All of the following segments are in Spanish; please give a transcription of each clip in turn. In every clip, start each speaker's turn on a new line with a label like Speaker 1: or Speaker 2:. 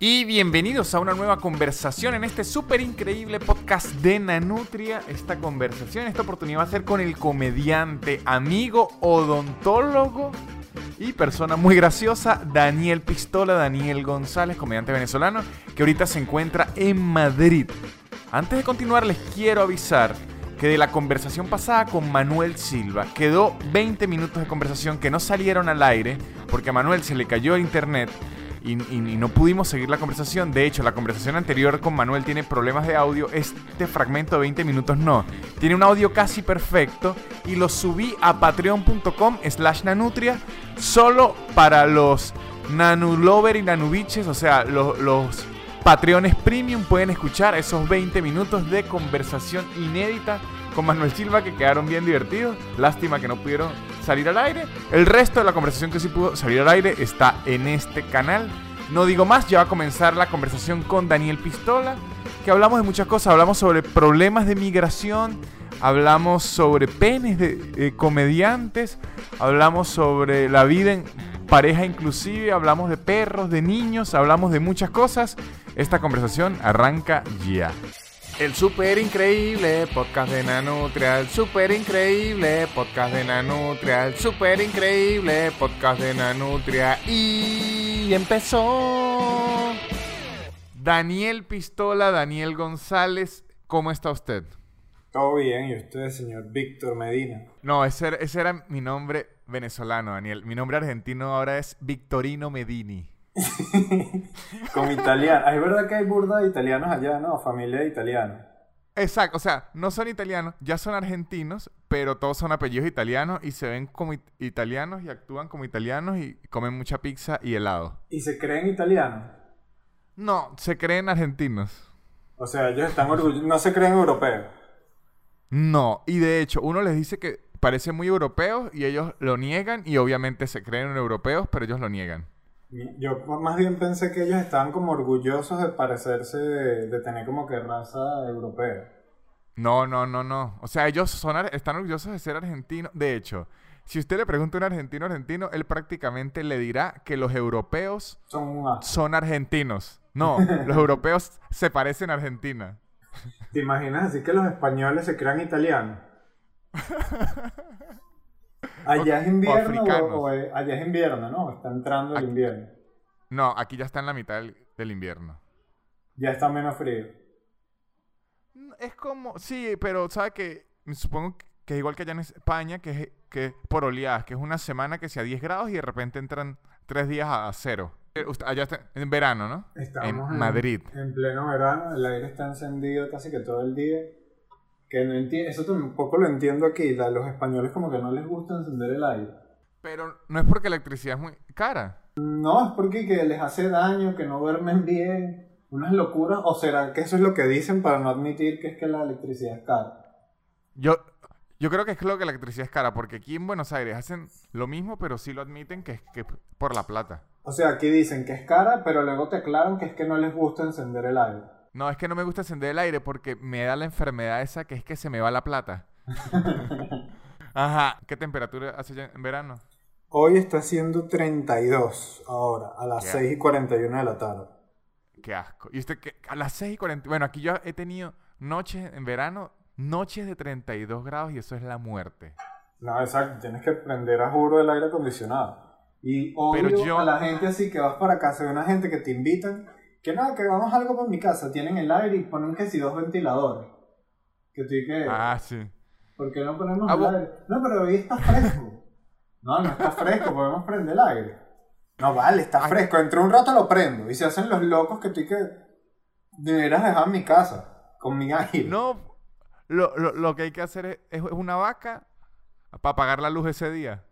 Speaker 1: Y bienvenidos a una nueva conversación en este súper increíble podcast de Nanutria. Esta conversación, esta oportunidad va a ser con el comediante, amigo, odontólogo y persona muy graciosa, Daniel Pistola, Daniel González, comediante venezolano, que ahorita se encuentra en Madrid. Antes de continuar, les quiero avisar que de la conversación pasada con Manuel Silva quedó 20 minutos de conversación que no salieron al aire porque a Manuel se le cayó el internet y, no pudimos seguir la conversación. De hecho, la conversación anterior con Manuel tiene problemas de audio. Este fragmento de 20 minutos no. Tiene un audio casi perfecto y lo subí a patreon.com slash nanutria solo para los nanulover y nanubiches, o sea, los, los patreones premium pueden escuchar esos 20 minutos de conversación inédita con Manuel Silva que quedaron bien divertidos. Lástima que no pudieron salir al aire. El resto de la conversación que sí pudo salir al aire está en este canal. No digo más, ya va a comenzar la conversación con Daniel Pistola, que hablamos de muchas cosas. Hablamos sobre problemas de migración, hablamos sobre penes de comediantes, hablamos sobre la vida en pareja inclusive, hablamos de perros, de niños, hablamos de muchas cosas. Esta conversación arranca ya. El super increíble podcast de Nanutria, el super increíble podcast de Nanutria, el super increíble podcast de Nanutria y empezó. Daniel Pistola, Daniel González, ¿cómo está usted?
Speaker 2: Todo bien, ¿y usted, señor Víctor Medina?
Speaker 1: No, ese, ese era mi nombre venezolano, Daniel. Mi nombre argentino ahora es Victorino Medini.
Speaker 2: Como italiano. Es verdad que hay burda de italianos allá, ¿no? Familia de italianos.
Speaker 1: Exacto, o sea, no son italianos, ya son argentinos, pero todos son apellidos italianos y se ven como italianos y actúan como italianos y comen mucha pizza y helado.
Speaker 2: ¿Y se creen italianos?
Speaker 1: No, se creen argentinos.
Speaker 2: O sea, ellos están orgullosos, no se creen europeos.
Speaker 1: No, y de hecho, uno les dice que parecen muy europeos y ellos lo niegan y obviamente se creen europeos, pero ellos lo niegan.
Speaker 2: Yo más bien pensé que ellos estaban como orgullosos de parecerse, de, tener como que raza europea.
Speaker 1: No, no, no, no. O sea, ellos son, están orgullosos de ser argentinos. De hecho, si usted le pregunta a un argentino argentino, él prácticamente le dirá que los europeos
Speaker 2: son,
Speaker 1: son argentinos. No, los europeos se parecen a Argentina.
Speaker 2: ¿Te imaginas así que los españoles se crean italianos? Allá es invierno o, allá es invierno, ¿no? Está entrando el invierno.
Speaker 1: No, aquí ya está en la mitad del, invierno.
Speaker 2: Ya está menos frío.
Speaker 1: Mm, es como, sí, pero ¿sabes que Supongo que es igual que allá en España, que es que por oleadas, que es una semana que sea 10 grados y de repente entran 3 días a cero. Eh, allá está en verano, ¿no?
Speaker 2: Estamos
Speaker 1: en Madrid.
Speaker 2: En pleno verano, el aire está encendido casi que todo el día. Que no entiendo, eso tampoco lo entiendo aquí. La, los españoles como que no les gusta encender el aire.
Speaker 1: Pero no es porque la electricidad es muy cara.
Speaker 2: No, es porque que les hace daño, que no duermen bien, unas locuras. ¿O será que eso es lo que dicen para no admitir que es que la electricidad es cara?
Speaker 1: Yo, yo creo que es lo que la electricidad es cara, porque aquí en Buenos Aires hacen lo mismo, pero sí lo admiten que es que por la plata.
Speaker 2: O sea, aquí dicen que es cara, pero luego te aclaran que es que no les gusta encender el aire.
Speaker 1: No, es que no me gusta encender el aire porque me da la enfermedad esa que es que se me va la plata. Ajá. ¿Qué temperatura hace ya en verano?
Speaker 2: Hoy está haciendo 32 ahora, a las 6 y 41 de la tarde.
Speaker 1: Qué asco. ¿Y usted qué? A las 6 y 40. Bueno, aquí yo he tenido noches en verano, noches de 32 grados y eso es la muerte.
Speaker 2: No, exacto. Tienes que prender a juro el aire acondicionado. Y obvio, a la gente así que vas para casa de una gente que te invitan que no, que vamos algo por mi casa, tienen el aire y ponen que si dos ventiladores. Que tú que...
Speaker 1: Ah, sí.
Speaker 2: ¿Por qué no ponemos ah, el aire? No, pero hoy está fresco. no, no está fresco, podemos prender el aire. No, vale, está fresco. Entre un rato lo prendo. Y se hacen los locos que tú que deberías dejar mi casa. Con mi aire.
Speaker 1: No, lo, lo, lo que hay que hacer es, es una vaca para pagar la luz ese día.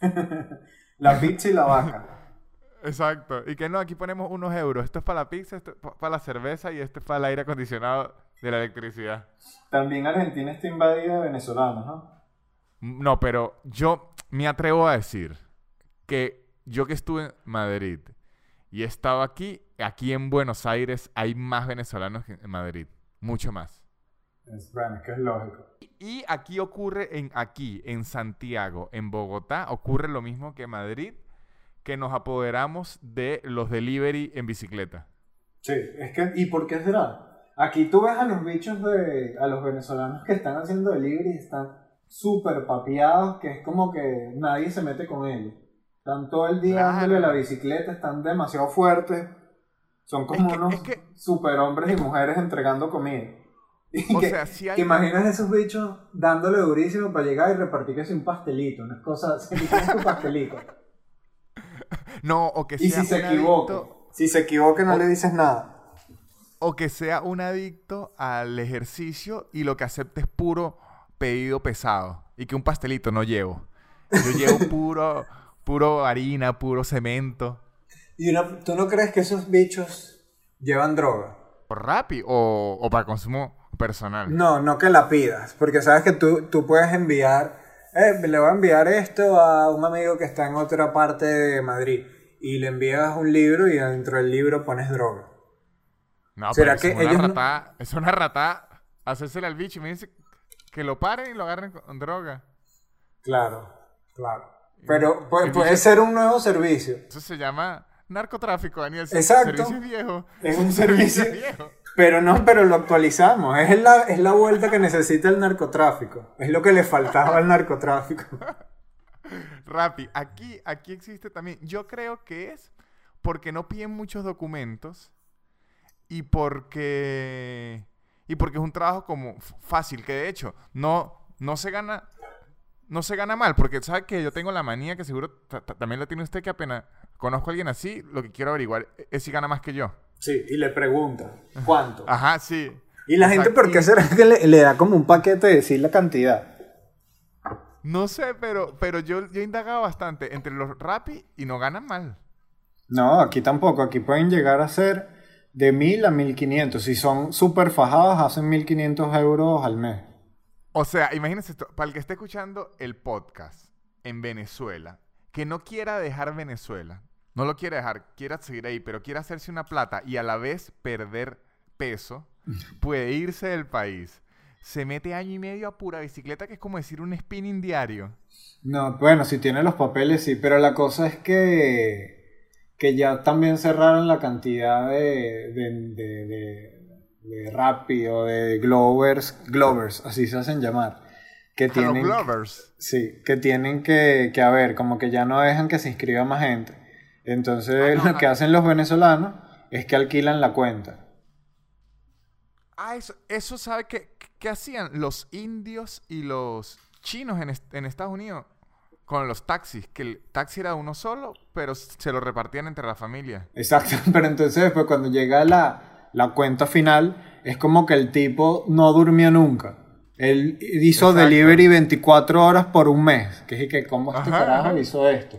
Speaker 2: la pizza y la vaca.
Speaker 1: Exacto. Y que no, aquí ponemos unos euros. Esto es para la pizza, esto es para la cerveza y esto es para el aire acondicionado de la electricidad.
Speaker 2: También Argentina está invadida de venezolanos, ¿no?
Speaker 1: No, pero yo me atrevo a decir que yo que estuve en Madrid y he estado aquí, aquí en Buenos Aires hay más venezolanos que en Madrid. Mucho más.
Speaker 2: Es bueno, que es lógico.
Speaker 1: Y aquí ocurre en aquí, en Santiago, en Bogotá, ocurre lo mismo que en Madrid que nos apoderamos de los delivery en bicicleta.
Speaker 2: Sí, es que, ¿y por qué será? Aquí tú ves a los bichos de, a los venezolanos que están haciendo delivery y están súper papiados, que es como que nadie se mete con ellos. Están todo el día dándole la bicicleta, están demasiado fuertes. Son como unos super hombres y mujeres entregando comida. o sea, si hay... imaginas esos bichos dándole durísimo para llegar y repartir que un pastelito, una cosa, se tu pastelito.
Speaker 1: No, o que
Speaker 2: sea. Y si se equivoca, si se equivoca, no le dices nada.
Speaker 1: O que sea un adicto al ejercicio y lo que acepte es puro pedido pesado. Y que un pastelito no llevo. Yo llevo puro, puro harina, puro cemento.
Speaker 2: ¿Y tú no crees que esos bichos llevan droga?
Speaker 1: ¿Por Rappi o, o para consumo personal?
Speaker 2: No, no que la pidas. Porque sabes que tú, tú puedes enviar eh, le voy a enviar esto a un amigo que está en otra parte de Madrid. Y le envías un libro y dentro del libro pones droga.
Speaker 1: No, ¿Será pero que es una rata, es una rata hacérsela al bicho y me dice que lo paren y lo agarren con droga.
Speaker 2: Claro, claro. Pero puede, ser un nuevo servicio.
Speaker 1: Eso se llama narcotráfico, Daniel.
Speaker 2: Exacto.
Speaker 1: Servicio viejo.
Speaker 2: Es un servicio viejo. Pero no, pero lo actualizamos. Es la, es la vuelta que necesita el narcotráfico. Es lo que le faltaba al narcotráfico.
Speaker 1: Rappi, aquí, aquí existe también. Yo creo que es porque no piden muchos documentos y porque y porque es un trabajo como fácil que de hecho no no se gana no se gana mal porque sabe que yo tengo la manía que seguro también la tiene usted que apenas conozco a alguien así lo que quiero averiguar es si gana más que yo
Speaker 2: Sí, y le pregunta, ¿cuánto?
Speaker 1: Ajá, sí.
Speaker 2: ¿Y la gente por qué será que le, da como un paquete de decir la cantidad?
Speaker 1: No sé, pero, pero yo, yo he indagado bastante entre los Rappi y no ganan mal.
Speaker 2: No, aquí tampoco. Aquí pueden llegar a ser de 1000 a 1500. Si son súper fajadas, hacen 1500 euros al mes.
Speaker 1: O sea, imagínense esto. Para el que esté escuchando el podcast en Venezuela, que no quiera dejar Venezuela, no lo quiere dejar, quiere seguir ahí, pero quiere hacerse una plata y a la vez perder peso, puede irse del país. Se mete año y medio a pura bicicleta, que es como decir un spinning diario.
Speaker 2: No, bueno, si tiene los papeles, sí, pero la cosa es que, que ya también cerraron la cantidad de, de, de, de, Rappi o de Glovers, Glovers, así se hacen llamar. Que tienen,
Speaker 1: Glovers.
Speaker 2: Sí, que tienen que, que, a ver, como que ya no dejan que se inscriba más gente. Entonces ah, lo que hacen los venezolanos es que alquilan la cuenta.
Speaker 1: Ah, eso, eso sabe que, ¿qué hacían los indios y los chinos en, en, Estados Unidos con los taxis, que el taxi era uno solo, pero se lo repartían entre la familia.
Speaker 2: Exacto, pero entonces después cuando llega la, la cuenta final, es como que el tipo no durmió nunca. Él hizo delivery 24 horas por un mes. Que es que, ¿cómo este carajo hizo esto?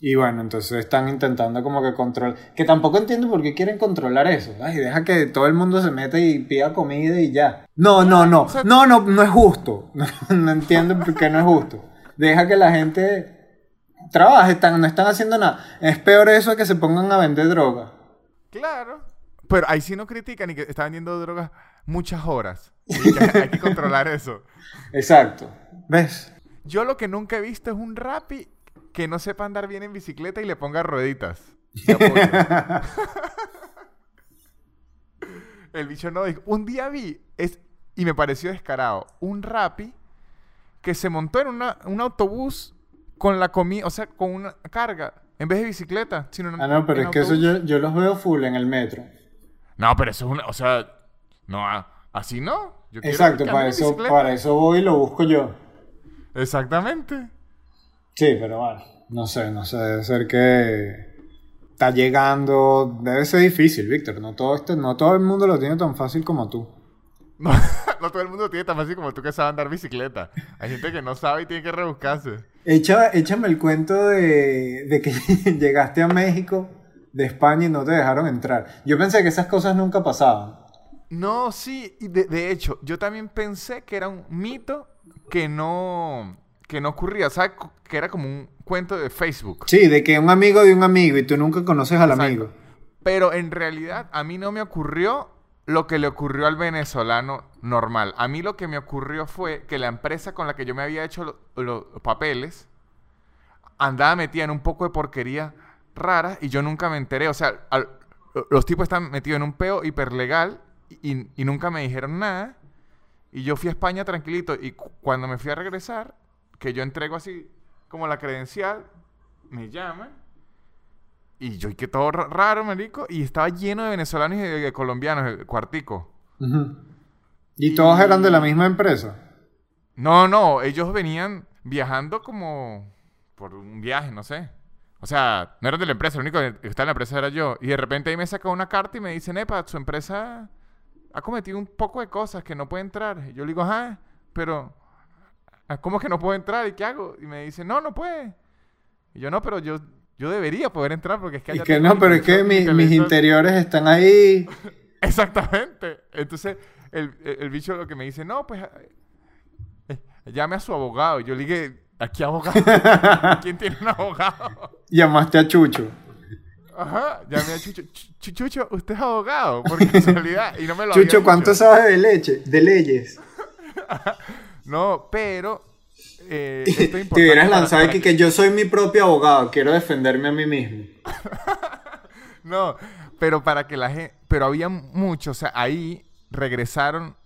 Speaker 2: Y bueno, entonces están intentando como que controlar. Que tampoco entiendo por qué quieren controlar eso. Ay, deja que todo el mundo se meta y pida comida y ya. No, no, no. No, no, no es justo. No, entiendo por qué no es justo. Deja que la gente trabaje, están, no están haciendo nada. Es peor eso que se pongan a vender droga.
Speaker 1: Claro. Pero ahí sí no critican y que está vendiendo drogas muchas horas. Y que hay que controlar eso.
Speaker 2: Exacto. ¿Ves?
Speaker 1: Yo lo que nunca he visto es un Rappi que no sepa andar bien en bicicleta y le ponga rueditas. El bicho no dijo. Un día vi, es, y me pareció descarado, un rapi que se montó en un autobús con la comida, o sea, con una carga, en vez de bicicleta. Sino
Speaker 2: ah, no, pero es que eso yo, yo, los veo full en el metro.
Speaker 1: No, pero eso es una, o sea, no, así no.
Speaker 2: Exacto, para eso, para eso voy y lo busco yo.
Speaker 1: Exactamente.
Speaker 2: Sí, pero bueno, no sé, no sé, debe ser que está llegando, debe ser difícil, Víctor, no todo, este, no todo el mundo lo tiene tan fácil como tú.
Speaker 1: No, todo el mundo lo tiene tan fácil como tú que sabe andar bicicleta. Hay gente que no sabe y tiene que rebuscarse.
Speaker 2: échame el cuento de, de que llegaste a México de España y no te dejaron entrar. Yo pensé que esas cosas nunca pasaban.
Speaker 1: No, sí, de, de hecho, yo también pensé que era un mito que no, que no ocurría, ¿sabes? Que era como un cuento de Facebook.
Speaker 2: Sí, de que un amigo de un amigo y tú nunca conoces al amigo.
Speaker 1: Pero en realidad a mí no me ocurrió lo que le ocurrió al venezolano normal. A mí lo que me ocurrió fue que la empresa con la que yo me había hecho los papeles andaba metida en un poco de porquería rara y yo nunca me enteré. O sea, los tipos están metidos en un peo hiperlegal y, y nunca me dijeron nada. Y yo fui a España tranquilito y cuando me fui a regresar, que yo entrego así como la credencial, me llaman y yo y que todo raro, marico, y estaba lleno de venezolanos y de, colombianos, el cuartico.
Speaker 2: ¿Y todos eran de la misma empresa?
Speaker 1: No, no, ellos venían viajando como por un viaje, no sé. O sea, no eran de la empresa, el único que estaba en la empresa era yo. Y de repente ahí me saca una carta y me dicen, Epa, su empresa ha cometido un poco de cosas que no puede entrar. Y yo le digo, ajá, pero ah, ¿cómo que no puedo entrar? ¿Y qué hago? Y me dice, no, no puede. Y yo, no, pero yo, yo debería poder entrar porque es que...
Speaker 2: Y que no, pero es que mis interiores están ahí.
Speaker 1: Exactamente. Entonces, el, el, bicho lo que me dice, no, pues eh, llame a su abogado. Y yo le dije, ¿a qué abogado? ¿Quién tiene un abogado?
Speaker 2: Llamaste a Chucho.
Speaker 1: Ajá, llamé a Chucho. Chucho, usted es abogado, por casualidad. Y no me lo
Speaker 2: Chucho, ¿cuánto sabes de leche? De leyes.
Speaker 1: no, pero. Eh,
Speaker 2: Te hubieras lanzado aquí que yo soy mi propio abogado, quiero defenderme a mí mismo.
Speaker 1: no, pero para que la gente. Pero había muchos, o sea, ahí regresaron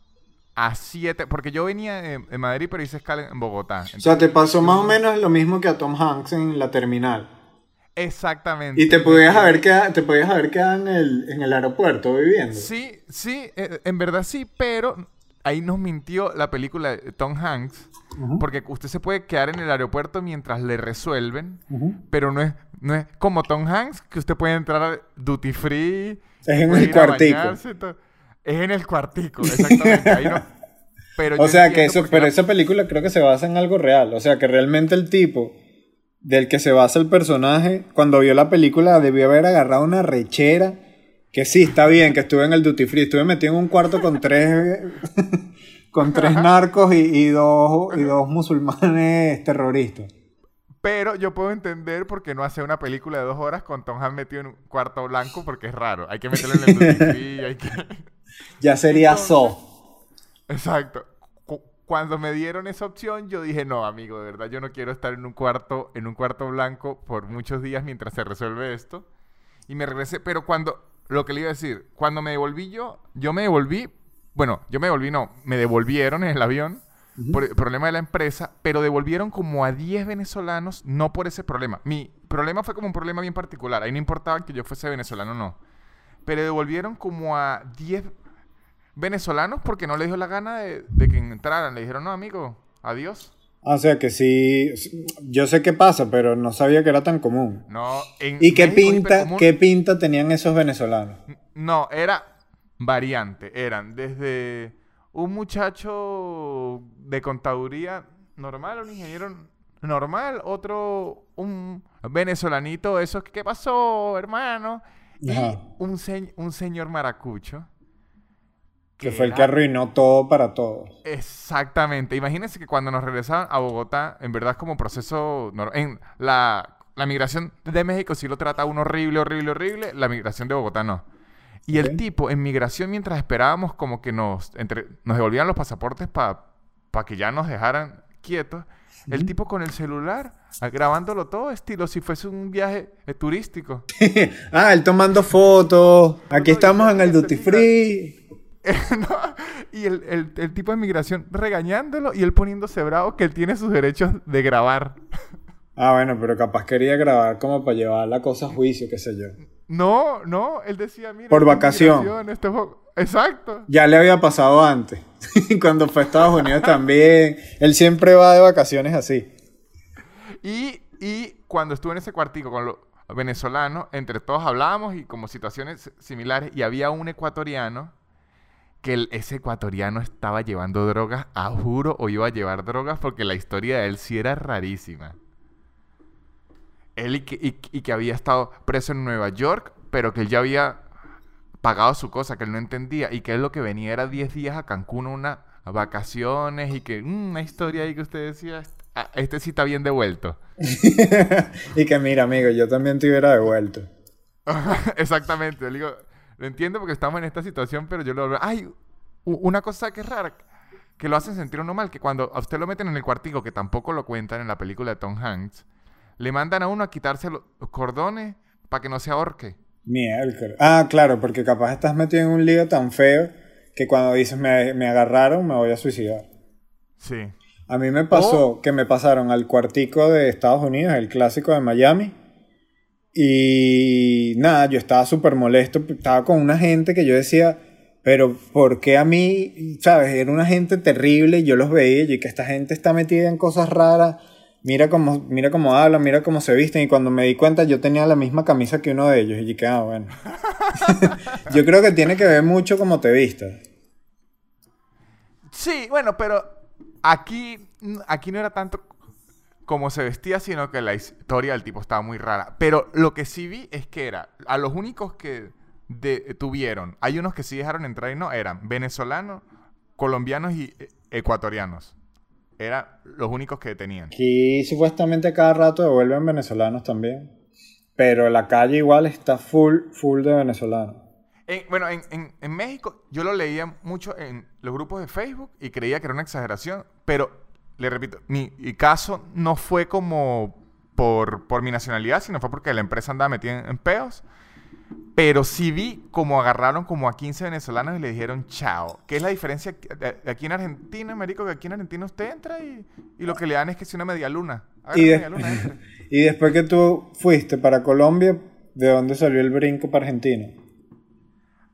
Speaker 1: a siete. Porque yo venía de, Madrid, pero hice escala en Bogotá.
Speaker 2: o sea, te pasó más o menos lo mismo que a Tom Hanks en la terminal.
Speaker 1: Exactamente.
Speaker 2: Y te podías haber quedado, te podías haber quedado en el, en el aeropuerto viviendo.
Speaker 1: Sí, sí, eh, en verdad sí, pero ahí nos mintió la película de Tom Hanks. Porque usted se puede quedar en el aeropuerto mientras le resuelven, pero no es, no es como Tom Hanks, que usted puede entrar duty free.
Speaker 2: Es en el cuartico.
Speaker 1: Es en el cuartico, exactamente. Ahí no,
Speaker 2: pero o sea que eso, pero esa película creo que se basa en algo real. O sea que realmente el tipo del que se basa el personaje, cuando vio la película debió haber agarrado una rechera. Que sí, está bien, que estuve en el duty free. Estuve metido en un cuarto con tres, con tres narcos y, dos, y dos musulmanes terroristas.
Speaker 1: Pero yo puedo entender por qué no hace una película de dos horas con Tom Hanks metido en un cuarto blanco, porque es raro. Hay que meterlo en el duty free, hay que...
Speaker 2: Ya sería So.
Speaker 1: Exacto cuando me dieron esa opción, yo dije, no, amigo, de verdad, yo no quiero estar en un cuarto, en un cuarto blanco por muchos días mientras se resuelve esto. Y me regresé, pero cuando, lo que le iba a decir, cuando me devolví yo, yo me devolví, bueno, yo me devolví, no, me devolvieron en el avión por el problema de la empresa, pero devolvieron como a 10 venezolanos, no por ese problema. Mi problema fue como un problema bien particular, ahí no importaba que yo fuese venezolano o no. Pero devolvieron como a 10 venezolanos porque no les dio la gana de, que entraran. Le dijeron, no, amigo, adiós.
Speaker 2: Ah, o sea que sí, yo sé qué pasa, pero no sabía que era tan común.
Speaker 1: No,
Speaker 2: ¿Y qué pinta, qué pinta tenían esos venezolanos?
Speaker 1: No, era variante. Eran desde un muchacho de contaduría normal, un ingeniero normal, otro, un venezolanito, eso, ¿qué pasó, hermano? Y un, un señor maracucho
Speaker 2: que, fue el que arruinó todo para todos.
Speaker 1: Exactamente. Imagínense que cuando nos regresaban a Bogotá, en verdad es como proceso... En la, la migración de México sí lo trata uno horrible, horrible, horrible. La migración de Bogotá no. Y el tipo, en migración, mientras esperábamos como que nos, entre, nos devolvían los pasaportes para que ya nos dejaran quietos, el tipo con el celular, grabándolo todo, estilo si fuese un viaje eh, turístico.
Speaker 2: ah, él tomando fotos. Aquí estamos en el duty free.
Speaker 1: Y el, tipo de migración regañándolo y él poniéndose bravo que él tiene sus derechos de grabar.
Speaker 2: Ah, bueno, pero capaz quería grabar como para llevar la cosa a juicio, qué sé yo.
Speaker 1: No, no, él decía, mira.
Speaker 2: Por vacación.
Speaker 1: Este Exacto.
Speaker 2: Ya le había pasado antes. Cuando fue a Estados Unidos también. Él siempre va de vacaciones así.
Speaker 1: Y, y cuando estuve en ese cuartico con los venezolanos, entre todos hablábamos y como situaciones similares, y había un ecuatoriano que ese ecuatoriano estaba llevando drogas, a juro, o iba a llevar drogas porque la historia de él sí era rarísima. Él y que, había estado preso en Nueva York, pero que él ya había pagado su cosa, que él no entendía, y que él lo que venía era 10 días a Cancún, una vacaciones, y que mm, una historia ahí que usted decía, ah, este sí está bien devuelto.
Speaker 2: y que mira, amigo, yo también te hubiera devuelto.
Speaker 1: Exactamente, le digo, lo entiendo porque estamos en esta situación, pero yo lo veo. Ay, una cosa que es rara, que lo hacen sentir uno mal, que cuando a usted lo meten en el cuartico, que tampoco lo cuentan en la película de Tom Hanks, le mandan a uno a quitarse los cordones para que no se ahorque.
Speaker 2: Miércoles. Ah, claro, porque capaz estás metido en un lío tan feo que cuando dices me, me agarraron me voy a suicidar.
Speaker 1: Sí.
Speaker 2: A mí me pasó que me pasaron al cuartico de Estados Unidos, el clásico de Miami. Y nada, yo estaba súper molesto. Estaba con una gente que yo decía, pero ¿por qué a mí, sabes? Era una gente terrible. Yo los veía y que esta gente está metida en cosas raras. Mira cómo, mira cómo hablan, mira cómo se visten. Y cuando me di cuenta, yo tenía la misma camisa que uno de ellos. Y dije, ah, bueno. yo creo que tiene que ver mucho cómo te vistas.
Speaker 1: Sí, bueno, pero Aquí, aquí no era tanto como se vestía, sino que la historia del tipo estaba muy rara. Pero lo que sí vi es que era, a los únicos que tuvieron, hay unos que sí dejaron entrar y no, eran venezolanos, colombianos y eh, ecuatorianos. Eran los únicos que tenían.
Speaker 2: Aquí supuestamente cada rato devuelven venezolanos también. Pero la calle igual está full, full de venezolanos
Speaker 1: bueno, en, México yo lo leía mucho en los grupos de Facebook y creía que era una exageración, pero le repito, mi, caso no fue como por, por, mi nacionalidad, sino fue porque la empresa andaba metida en, peos. Pero sí vi como agarraron como a 15 venezolanos y le dijeron chao. ¿Qué es la diferencia aquí en Argentina, Américo? Que aquí en Argentina usted entra y, lo que le dan es que es una media luna.
Speaker 2: Y, y después que tú fuiste para Colombia, ¿de dónde salió el brinco para Argentina?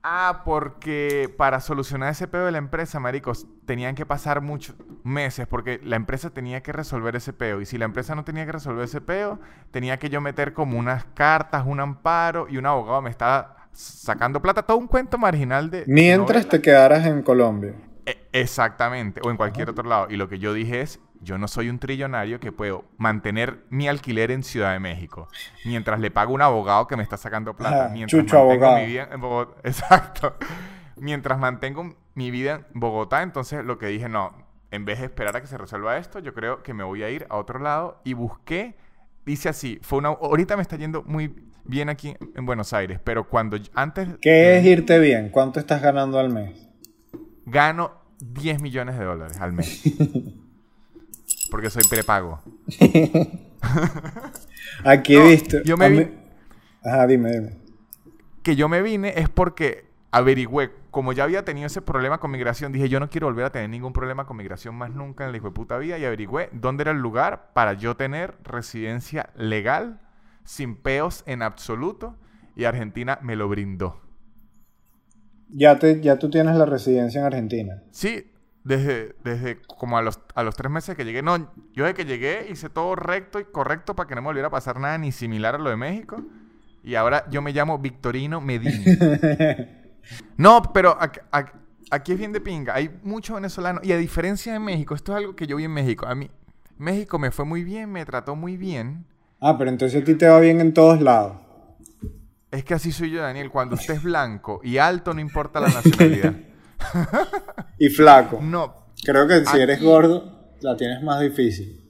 Speaker 1: Ah, porque para solucionar ese pedo de la empresa, maricos, tenían que pasar muchos meses porque la empresa tenía que resolver ese peo. Y si la empresa no tenía que resolver ese peo, tenía que yo meter como unas cartas, un amparo y un abogado me estaba sacando plata. Todo un cuento marginal de...
Speaker 2: Mientras te quedaras en Colombia.
Speaker 1: E, exactamente, o en cualquier otro lado. Y lo que yo dije es, yo no soy un trillonario que puedo mantener mi alquiler en Ciudad de México mientras le pago un abogado que me está sacando plata. mientras
Speaker 2: chucho abogado. Mi
Speaker 1: vida en Bogotá. Exacto. Mientras mantengo mi vida en Bogotá, entonces lo que dije, no, en vez de esperar a que se resuelva esto, yo creo que me voy a ir a otro lado y busqué, dice así, fue una, ahorita me está yendo muy bien aquí en Buenos Aires, pero cuando antes...
Speaker 2: ¿Qué es irte bien? ¿Cuánto estás ganando al mes?
Speaker 1: Gano 10 millones de dólares al mes. porque soy prepago.
Speaker 2: Aquí he visto.
Speaker 1: Yo me vi...
Speaker 2: Ajá, dime, dime.
Speaker 1: Que yo me vine es porque averigüé, como ya había tenido ese problema con migración, dije, yo no quiero volver a tener ningún problema con migración más nunca en la hijo de puta vida y averigüé dónde era el lugar para yo tener residencia legal, sin peos en absoluto, y Argentina me lo brindó.
Speaker 2: Ya, te, ya tú tienes la residencia en Argentina.
Speaker 1: Sí, desde, desde como a los, a los tres meses que llegué. No, yo de que llegué hice todo recto y correcto para que no me volviera a pasar nada ni similar a lo de México. Y ahora yo me llamo Victorino Medina. no, pero aquí, es bien de pinga. Hay muchos venezolanos. Y a diferencia de México, esto es algo que yo vi en México. A mí, México me fue muy bien, me trató muy bien.
Speaker 2: Ah, pero entonces a ti te va bien en todos lados.
Speaker 1: Es que así soy yo, Daniel. Cuando usted es blanco y alto, no importa la nacionalidad.
Speaker 2: y flaco.
Speaker 1: No.
Speaker 2: Creo que si eres gordo, la tienes más difícil.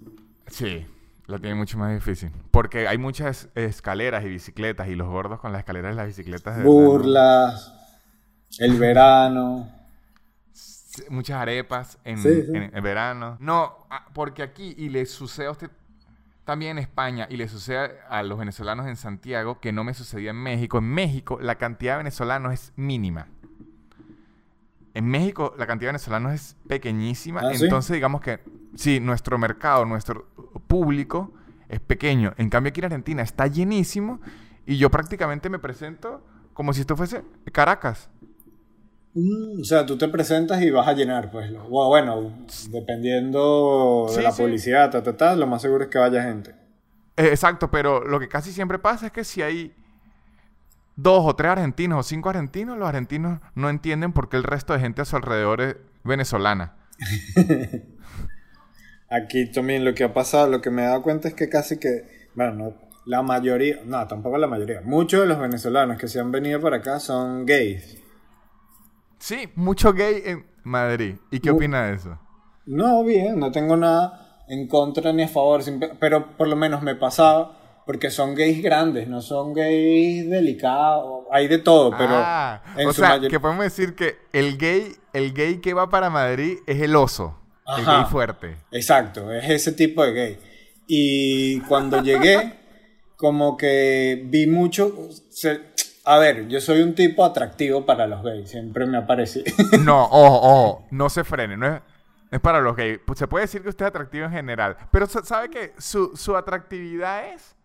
Speaker 1: Sí, la tiene mucho más difícil. Porque hay muchas escaleras y bicicletas y los gordos con las escaleras y las bicicletas.
Speaker 2: De Burlas, el verano.
Speaker 1: Muchas arepas en, verano. No, ah, porque aquí, y le sucede a usted también en España, y le sucede a los venezolanos en Santiago, que no me sucedía en México. En México la cantidad de venezolanos es mínima. En México la cantidad de venezolanos es pequeñísima, ah, entonces digamos que sí, nuestro mercado, nuestro público es pequeño. En cambio aquí en Argentina está llenísimo y yo prácticamente me presento como si esto fuese Caracas.
Speaker 2: Mm, o sea, tú te presentas y vas a llenar, pues. Bueno, dependiendo de la publicidad, ta, lo más seguro es que vaya gente.
Speaker 1: Eh, exacto, pero lo que casi siempre pasa es que si hay dos o tres argentinos o cinco argentinos, los argentinos no entienden por qué el resto de gente a su alrededor es venezolana.
Speaker 2: Aquí también lo que ha pasado, lo que me he dado cuenta es que casi que, bueno, la mayoría, no, tampoco la mayoría, muchos de los venezolanos que se han venido para acá son gays.
Speaker 1: Sí, mucho gay en Madrid. ¿Y qué opina de eso?
Speaker 2: No, bien, no tengo nada en contra ni a favor, pero por lo menos me pasaba porque son gays grandes, no son gays delicados, hay de todo, pero
Speaker 1: ah, o sea, que podemos decir que el gay, el gay que va para Madrid es el oso, el gay fuerte.
Speaker 2: Exacto, es ese tipo de gay. Y cuando llegué, como que vi mucho, A ver, yo soy un tipo atractivo para los gays, siempre me ha parecido.
Speaker 1: No, ojo, ojo, no se frene, no es, es para los gays. Pues se puede decir que usted es atractivo en general, pero sabe que su, su atractividad es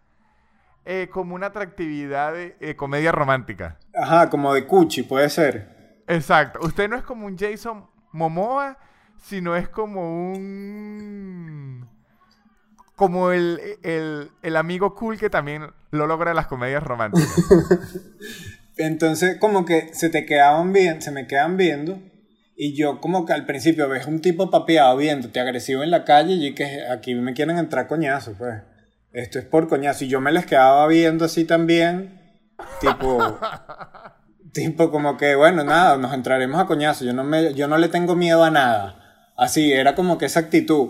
Speaker 1: eh, como una atractividad de eh, comedia romántica.
Speaker 2: Ajá, como de cuchi, puede ser.
Speaker 1: Exacto. Usted no es como un Jason Momoa, sino es como un... Como el, el, amigo cool que también lo logra en las comedias románticas.
Speaker 2: Entonces, como que se te quedaban bien, se me quedan viendo. Y yo como que al principio ves un tipo papeado viéndote agresivo en la calle y que aquí me quieren entrar coñazo, pues. Esto es por coñazo. Y yo me les quedaba viendo así también. Tipo. tipo como que, bueno, nada, nos entraremos a coñazo. Yo no, me, yo no le tengo miedo a nada. Así, era como que esa actitud.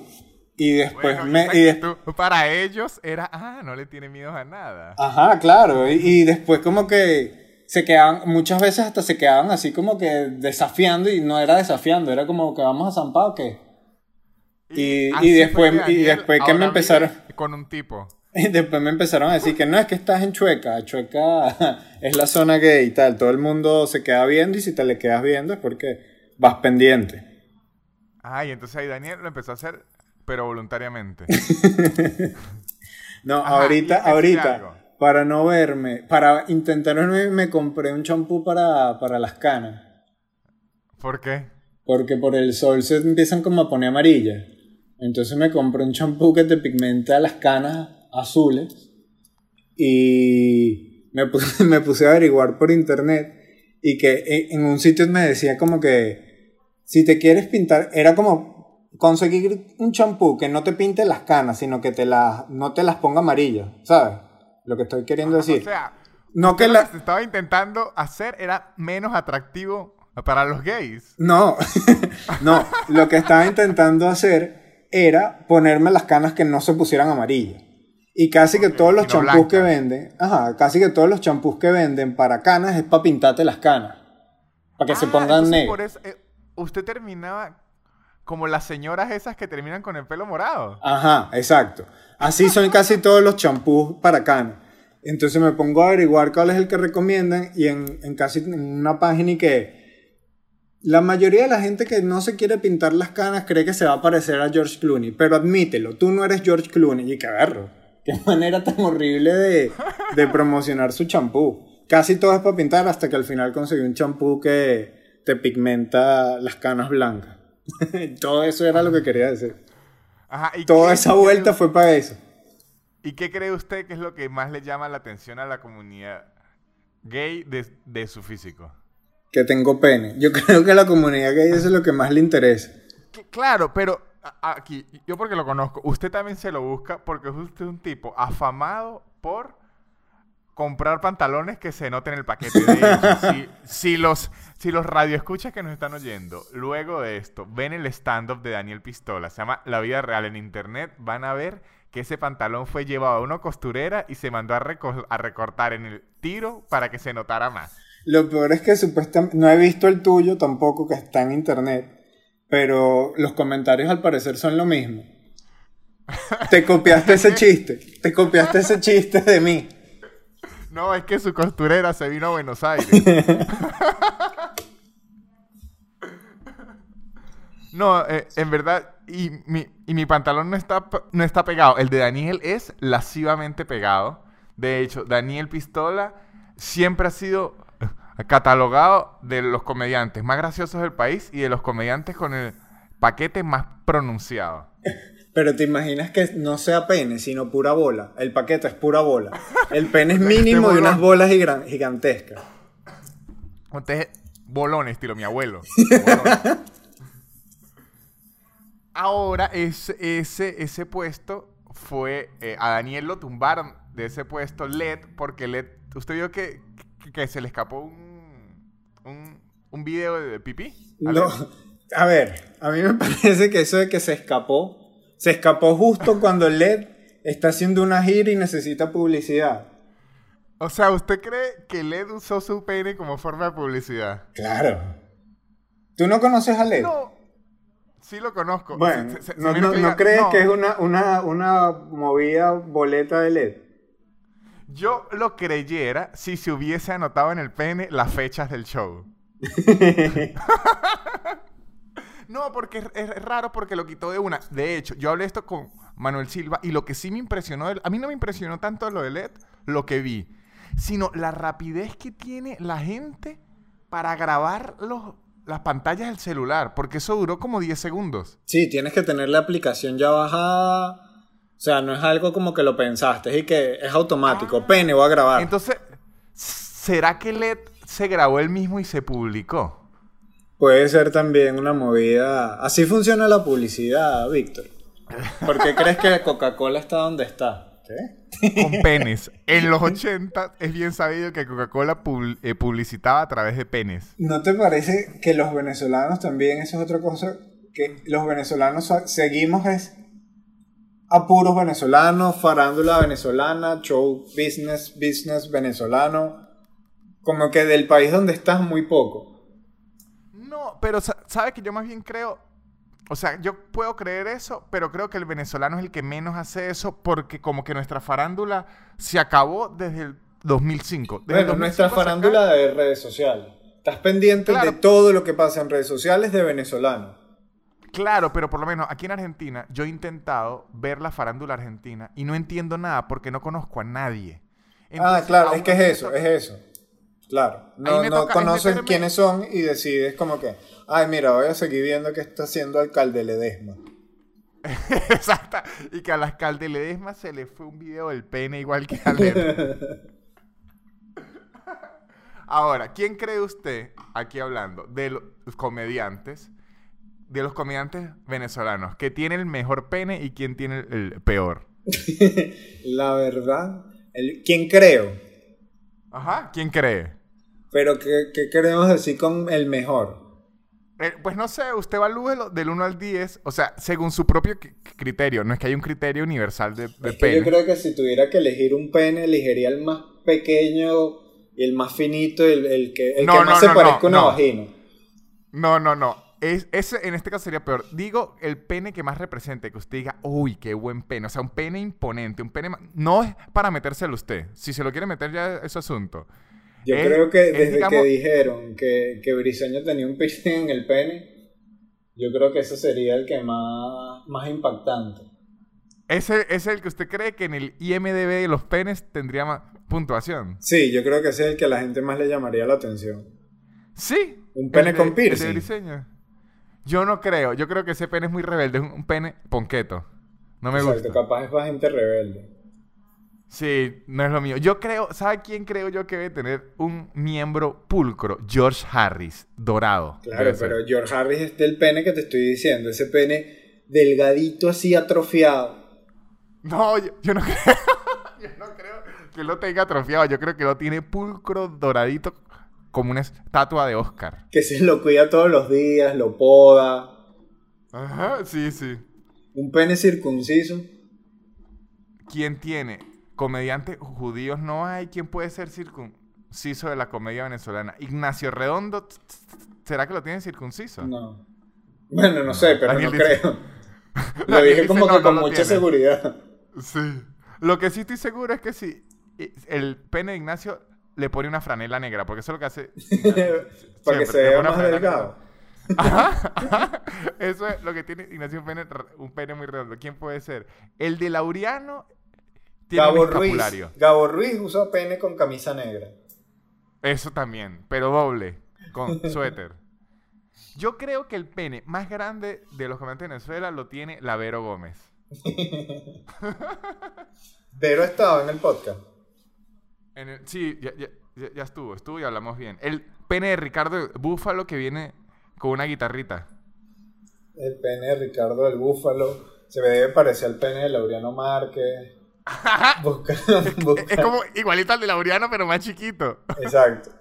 Speaker 2: Y después me. Y
Speaker 1: para ellos era, ah, no le tiene miedo a nada.
Speaker 2: Ajá, claro. Y, después como que se quedaban, muchas veces hasta se quedaban así como que desafiando y no era desafiando, era como que vamos a Zampa o qué. Y, y, después, y después que me empezaron...
Speaker 1: Con un tipo.
Speaker 2: Y después me empezaron a decir que no es que estás en Chueca, Chueca es la zona gay y tal, todo el mundo se queda viendo y si te le quedas viendo es porque vas pendiente.
Speaker 1: Ah, y entonces ahí Daniel lo empezó a hacer pero voluntariamente.
Speaker 2: no, ahorita, ahorita, para no verme, para intentar verme, me compré un champú para, para las canas.
Speaker 1: ¿Por qué?
Speaker 2: Porque por el sol se empiezan como a poner amarillas. Entonces me compré un champú que te pigmenta las canas azules. Y me puse, me puse a averiguar por internet. Y que en un sitio me decía como que si te quieres pintar, era como conseguir un champú que no te pinte las canas, sino que te las, no te las ponga amarillas, ¿sabes? Lo que estoy queriendo decir.
Speaker 1: O sea, no que lo que estaba intentando hacer era menos atractivo para los gays.
Speaker 2: No, no, lo que estaba intentando hacer era ponerme las canas que no se pusieran amarillas. Y casi que todos los champús que venden, ajá, casi que todos los champús que venden para canas es para pintarte las canas. Para que se ah, pongan negras.
Speaker 1: Eh, usted terminaba como las señoras esas que terminan con el pelo morado.
Speaker 2: Ajá, exacto. Así son casi todos los champús para canas. Entonces me pongo a averiguar cuál es el que recomiendan y en, en casi en una página y que la mayoría de la gente que no se quiere pintar las canas cree que se va a parecer a George Clooney, pero admítelo, tú no eres George Clooney y que agarro. Qué manera tan horrible de, de promocionar su champú. Casi todo es para pintar hasta que al final conseguí un champú que te pigmenta las canas blancas. Todo eso era lo que quería decir. Toda esa vuelta fue para eso.
Speaker 1: ¿Y qué cree usted que es lo que más le llama la atención a la comunidad gay de, su físico?
Speaker 2: Que tengo pene. Yo creo que a la comunidad gay eso es lo que más le interesa.
Speaker 1: Claro, pero aquí, yo porque lo conozco, usted también se lo busca porque usted es un tipo afamado por comprar pantalones que se noten el paquete. De si, los, si los radioescuchas que nos están oyendo, luego de esto, ven el stand-up de Daniel Pistola, se llama La Vida Real en Internet, van a ver que ese pantalón fue llevado a una costurera y se mandó a, a recortar en el tiro para que se notara más.
Speaker 2: Lo peor es que supuestamente, no he visto el tuyo tampoco que está en internet, pero los comentarios al parecer son lo mismo. Te copiaste ese chiste, te copiaste ese chiste de mí.
Speaker 1: No, es que su costurera se vino a Buenos Aires. no, eh, en verdad, y mi, pantalón no está, no está pegado. El de Daniel es lascivamente pegado. De hecho, Daniel Pistola siempre ha sido catalogado de los comediantes más graciosos del país y de los comediantes con el paquete más pronunciado.
Speaker 2: Pero te imaginas que no sea pene, sino pura bola. El paquete es pura bola. El pene es mínimo y unas bolas gigantescas.
Speaker 1: Usted bolón, estilo mi abuelo. Ahora, ese, ese, ese puesto fue. Eh, a Daniel lo tumbaron de ese puesto LED, porque LED. ¿Usted vio que, que se le escapó un, un, un video de pipí?
Speaker 2: No. A ver, a mí me parece que eso de que se escapó se escapó justo cuando LED está haciendo una gira y necesita publicidad.
Speaker 1: O sea, ¿usted cree que LED usó su pene como forma de publicidad?
Speaker 2: Claro. ¿Tú no conoces a LED?
Speaker 1: No. Sí lo conozco.
Speaker 2: Bueno, no, crees que es una, una, una movida boleta de LED?
Speaker 1: Yo lo creyera si se hubiese anotado en el pene las fechas del show. no, porque es, raro porque lo quitó de una. De hecho, yo hablé esto con Manuel Silva y lo que sí me impresionó, a mí no me impresionó tanto lo de LED, lo que vi, sino la rapidez que tiene la gente para grabar los, las pantallas del celular, porque eso duró como 10 segundos.
Speaker 2: Sí, tienes que tener la aplicación ya bajada. O sea, no es algo como que lo pensaste, es que es automático. Ah. Pene, voy a grabar.
Speaker 1: Entonces, ¿será que LED se grabó él mismo y se publicó?
Speaker 2: Puede ser también una movida. Así funciona la publicidad, Víctor. ¿Por qué crees que Coca-Cola está donde está?
Speaker 1: ¿Qué? Con penes. En los 80 es bien sabido que Coca-Cola eh, publicitaba a través de penes.
Speaker 2: ¿No te parece que los venezolanos también, eso es otra cosa, que los venezolanos seguimos es a puros venezolanos, farándula venezolana, show business, business venezolano, como que del país donde estás muy poco.
Speaker 1: No, pero sabes que yo más bien creo, o sea, yo puedo creer eso, pero creo que el venezolano es el que menos hace eso porque como que nuestra farándula se acabó desde el 2005.
Speaker 2: bueno, nuestra farándula de redes sociales. Estás pendiente de todo lo que pasa en redes sociales de venezolano.
Speaker 1: Claro, pero por lo menos aquí en Argentina yo he intentado ver la farándula argentina y no entiendo nada porque no conozco a nadie.
Speaker 2: ah, claro, es que es eso, es eso. Claro, no, no conocen quiénes son y decides como que, ay, mira, voy a seguir viendo que está haciendo alcalde Ledesma.
Speaker 1: Exacto, y que al alcalde Ledesma se le fue un video del pene igual que a Ledesma. Ahora, ¿quién cree usted, aquí hablando, de los comediantes, de los comediantes venezolanos, que tiene el mejor pene y quién tiene el peor?
Speaker 2: La verdad, el, ¿quién creo?
Speaker 1: Ajá, ¿quién cree?
Speaker 2: Pero, ¿qué, queremos decir con el mejor?
Speaker 1: Eh, pues no sé, usted evalúe del 1 al 10, o sea, según su propio criterio, no es que hay un criterio universal de, pene.
Speaker 2: Yo creo que si tuviera que elegir un pene, elegiría el más pequeño y el más finito, el, el que, el que más se parezca a una vagina.
Speaker 1: No, no, no. Es, ese en este caso sería peor. Digo, el pene que más represente, que usted diga, uy, qué buen pene. O sea, un pene imponente, un pene... No es para metérselo usted. Si se lo quiere meter ya es su asunto.
Speaker 2: Yo creo que desde que dijeron que, que Briseño tenía un piercing en el pene, yo creo que ese sería el que más, más impactante.
Speaker 1: ¿Ese es el que usted cree que en el IMDB de los penes tendría más puntuación?
Speaker 2: Sí, yo creo que ese es el que a la gente más le llamaría la atención.
Speaker 1: Sí.
Speaker 2: Un pene con piercing.
Speaker 1: Yo no creo. Yo creo que ese pene es muy rebelde. Es un pene ponqueto. No me Exacto,
Speaker 2: gusta. capaz es para gente rebelde.
Speaker 1: Sí, no es lo mío. Yo creo, ¿sabe quién creo yo que debe tener un miembro pulcro? George Harris, dorado.
Speaker 2: Claro, pero George Harris es del pene que te estoy diciendo, ese pene delgadito así atrofiado.
Speaker 1: No, yo, no creo. yo no creo que lo tenga atrofiado, yo creo que lo tiene pulcro, doradito, como una estatua de Oscar.
Speaker 2: Que se lo cuida todos los días, lo poda.
Speaker 1: Ajá, sí, sí.
Speaker 2: Un pene circunciso.
Speaker 1: ¿Quién tiene? comediantes judíos no hay. ¿Quién puede ser circunciso de la comedia venezolana? Ignacio Redondo, ¿será que lo tiene circunciso?
Speaker 2: No. Bueno, no, sé, pero no creo. lo dije como que con mucha seguridad.
Speaker 1: Sí. Lo que sí estoy seguro es que si el pene de Ignacio le pone una franela negra, porque eso es lo que hace.
Speaker 2: Para que se vea más delgado.
Speaker 1: Ajá, Eso es lo que tiene Ignacio un pene, un pene muy redondo. ¿Quién puede ser? El de Laureano
Speaker 2: Gabo Ruiz, Gabo Ruiz usó pene con camisa negra.
Speaker 1: Eso también, pero doble, con suéter. Yo creo que el pene más grande de los comediantes de Venezuela lo tiene la Vero Gómez.
Speaker 2: Vero estaba en el podcast.
Speaker 1: Sí, ya, estuvo, estuvo y hablamos bien. El pene de Ricardo Búfalo que viene con una guitarrita.
Speaker 2: El pene de Ricardo del Búfalo se me debe parecer al pene de Laureano Márquez.
Speaker 1: Es como igualito al de Laureano, pero más chiquito.
Speaker 2: Exacto.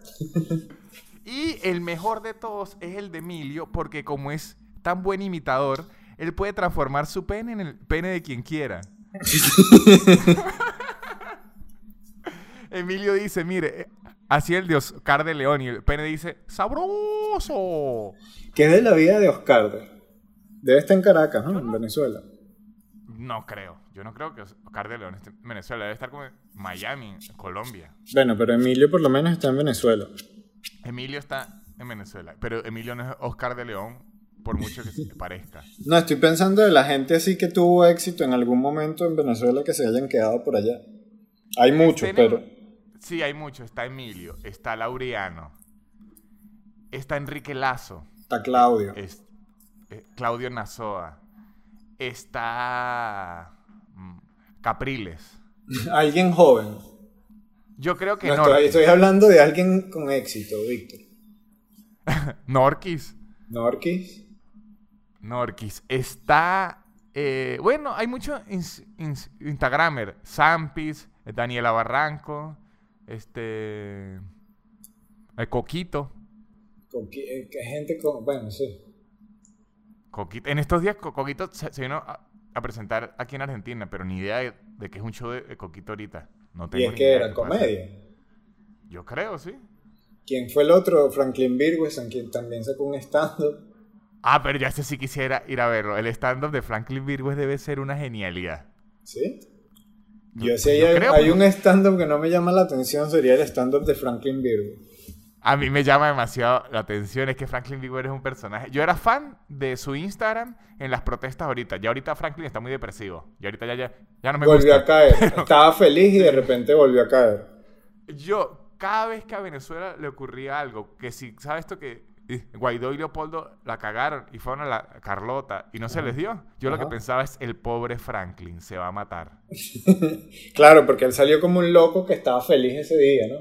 Speaker 1: y el mejor de todos es el de Emilio, porque como es tan buen imitador, él puede transformar su pene en el pene de quien quiera. Emilio dice, mire, así el de Oscar de León y el pene dice, sabroso.
Speaker 2: ¿Qué es de la vida de Oscar? Debe estar en Caracas, ¿no? En Venezuela.
Speaker 1: No creo. Yo no creo que Oscar de León esté en Venezuela. Debe estar como en Miami, Colombia.
Speaker 2: Bueno, pero Emilio por lo menos está en Venezuela.
Speaker 1: Emilio está en Venezuela. Pero Emilio no es Oscar de León, por mucho que se parezca.
Speaker 2: No, estoy pensando de la gente así que tuvo éxito en algún momento en Venezuela que se hayan quedado por allá. Hay muchos, pero.
Speaker 1: Sí, hay muchos. Está Emilio, está Laureano, está Enrique Lazo.
Speaker 2: Está Claudio.
Speaker 1: Eh, Claudio Nazoa. Está mm, Capriles.
Speaker 2: Alguien joven.
Speaker 1: Yo creo que
Speaker 2: no. Estoy, estoy, hablando de alguien con éxito, Víctor.
Speaker 1: Norquis.
Speaker 2: Norquis.
Speaker 1: Norquis. Está. Eh, bueno, hay muchos Instagramer. Sampis, Daniela Barranco, este. El Coquito.
Speaker 2: Eh, gente con. Bueno, sí.
Speaker 1: Coquito. En estos días Coquito se, vino a, presentar aquí en Argentina, pero ni idea de, que es un show de, Coquito ahorita. No tengo
Speaker 2: ¿Y es que era comedia?
Speaker 1: Yo creo, sí.
Speaker 2: ¿Quién fue el otro? Franklin Virgües, quien también sacó un stand-up.
Speaker 1: Ah, pero ya sé si quisiera ir a verlo. El stand-up de Franklin Virgües debe ser una genialidad.
Speaker 2: ¿Sí? Yo, sé, hay, hay un stand-up que no me llama la atención, sería el stand-up de Franklin Virgües.
Speaker 1: A mí me llama demasiado la atención, es que Franklin Virgües es un personaje. Yo era fan de su Instagram en las protestas ahorita. Ya ahorita Franklin está muy depresivo. Y ahorita ya, ya, no me
Speaker 2: volvió a caer. Estaba feliz y de repente volvió a caer.
Speaker 1: Yo, cada vez que a Venezuela le ocurría algo, que si, ¿sabes esto que Guaidó y Leopoldo la cagaron y fueron a la Carlota y no se les dio. Yo lo que pensaba es, el pobre Franklin se va a matar.
Speaker 2: claro, porque él salió como un loco que estaba feliz ese día, ¿no?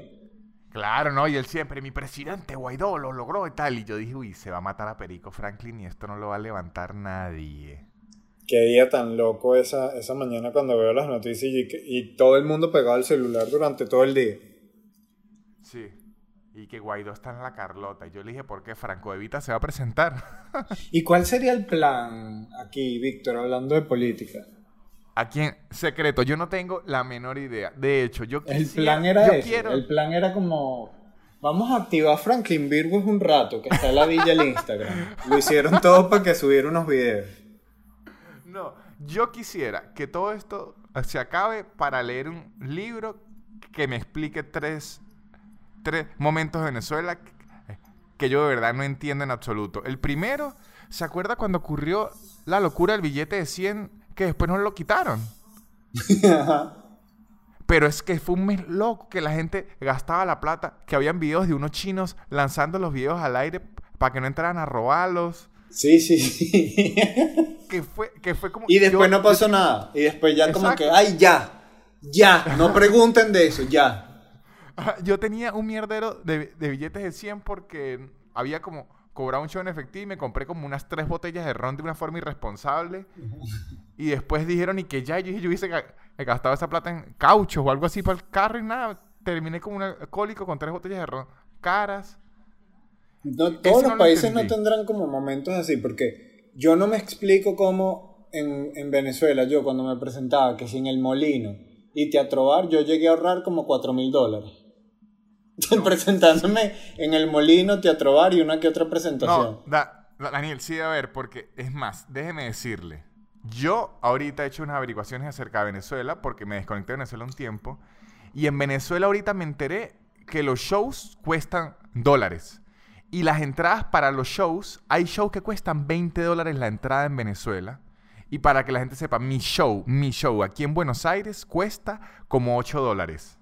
Speaker 1: Claro, ¿no? Y él siempre, mi presidente Guaidó lo logró y tal. Y yo dije, uy, se va a matar a Perico Franklin y esto no lo va a levantar nadie.
Speaker 2: Qué día tan loco esa, esa mañana cuando veo las noticias y, y todo el mundo pegado al celular durante todo el día.
Speaker 1: Sí y que Guaidó está en la Carlota. Y yo le dije, ¿por qué Franco Evita se va a presentar?
Speaker 2: ¿Y cuál sería el plan aquí, Víctor, hablando de política?
Speaker 1: Aquí en secreto, yo no tengo la menor idea. De hecho, yo
Speaker 2: quisiera, El plan era ese. El plan era como... Vamos a activar Franklin Virgos un rato, que está en la villa el Instagram. Lo hicieron todo para que subiera unos videos.
Speaker 1: No, yo quisiera que todo esto se acabe para leer un libro que me explique tres tres momentos de Venezuela que yo de verdad no entiendo en absoluto. El primero, ¿se acuerda cuando ocurrió la locura del billete de 100 que después no lo quitaron? Pero es que fue un mes loco que la gente gastaba la plata, que habían videos de unos chinos lanzando los videos al aire para que no entraran a robarlos.
Speaker 2: Sí, sí, sí.
Speaker 1: que, fue, que fue como...
Speaker 2: Y después no pasó nada. Y después ya como que, ay, ya, ya, no pregunten de eso, ya.
Speaker 1: Yo tenía un mierdero de, billetes de 100 porque había como cobrado un show en efectivo y me compré como unas tres botellas de ron de una forma irresponsable. Y después dijeron y que ya yo, yo hubiese gastado esa plata en cauchos o algo así para el carro y nada. Terminé como un alcohólico con tres botellas de ron caras.
Speaker 2: todos los países no tendrán como momentos así, porque yo no me explico cómo en, en Venezuela, yo cuando me presentaba, que sin el molino y Teatro yo llegué a ahorrar como 4 mil dólares. presentándome en el Molino, Teatro Bar y una que otra presentación.
Speaker 1: No, Daniel, sí, a ver, porque es más, déjeme decirle. Yo ahorita he hecho unas averiguaciones acerca de Venezuela porque me desconecté de Venezuela un tiempo. Y en Venezuela ahorita me enteré que los shows cuestan dólares. Y las entradas para los shows, hay shows que cuestan 20 dólares la entrada en Venezuela. Y para que la gente sepa, mi show, mi show aquí en Buenos Aires cuesta como 8 dólares.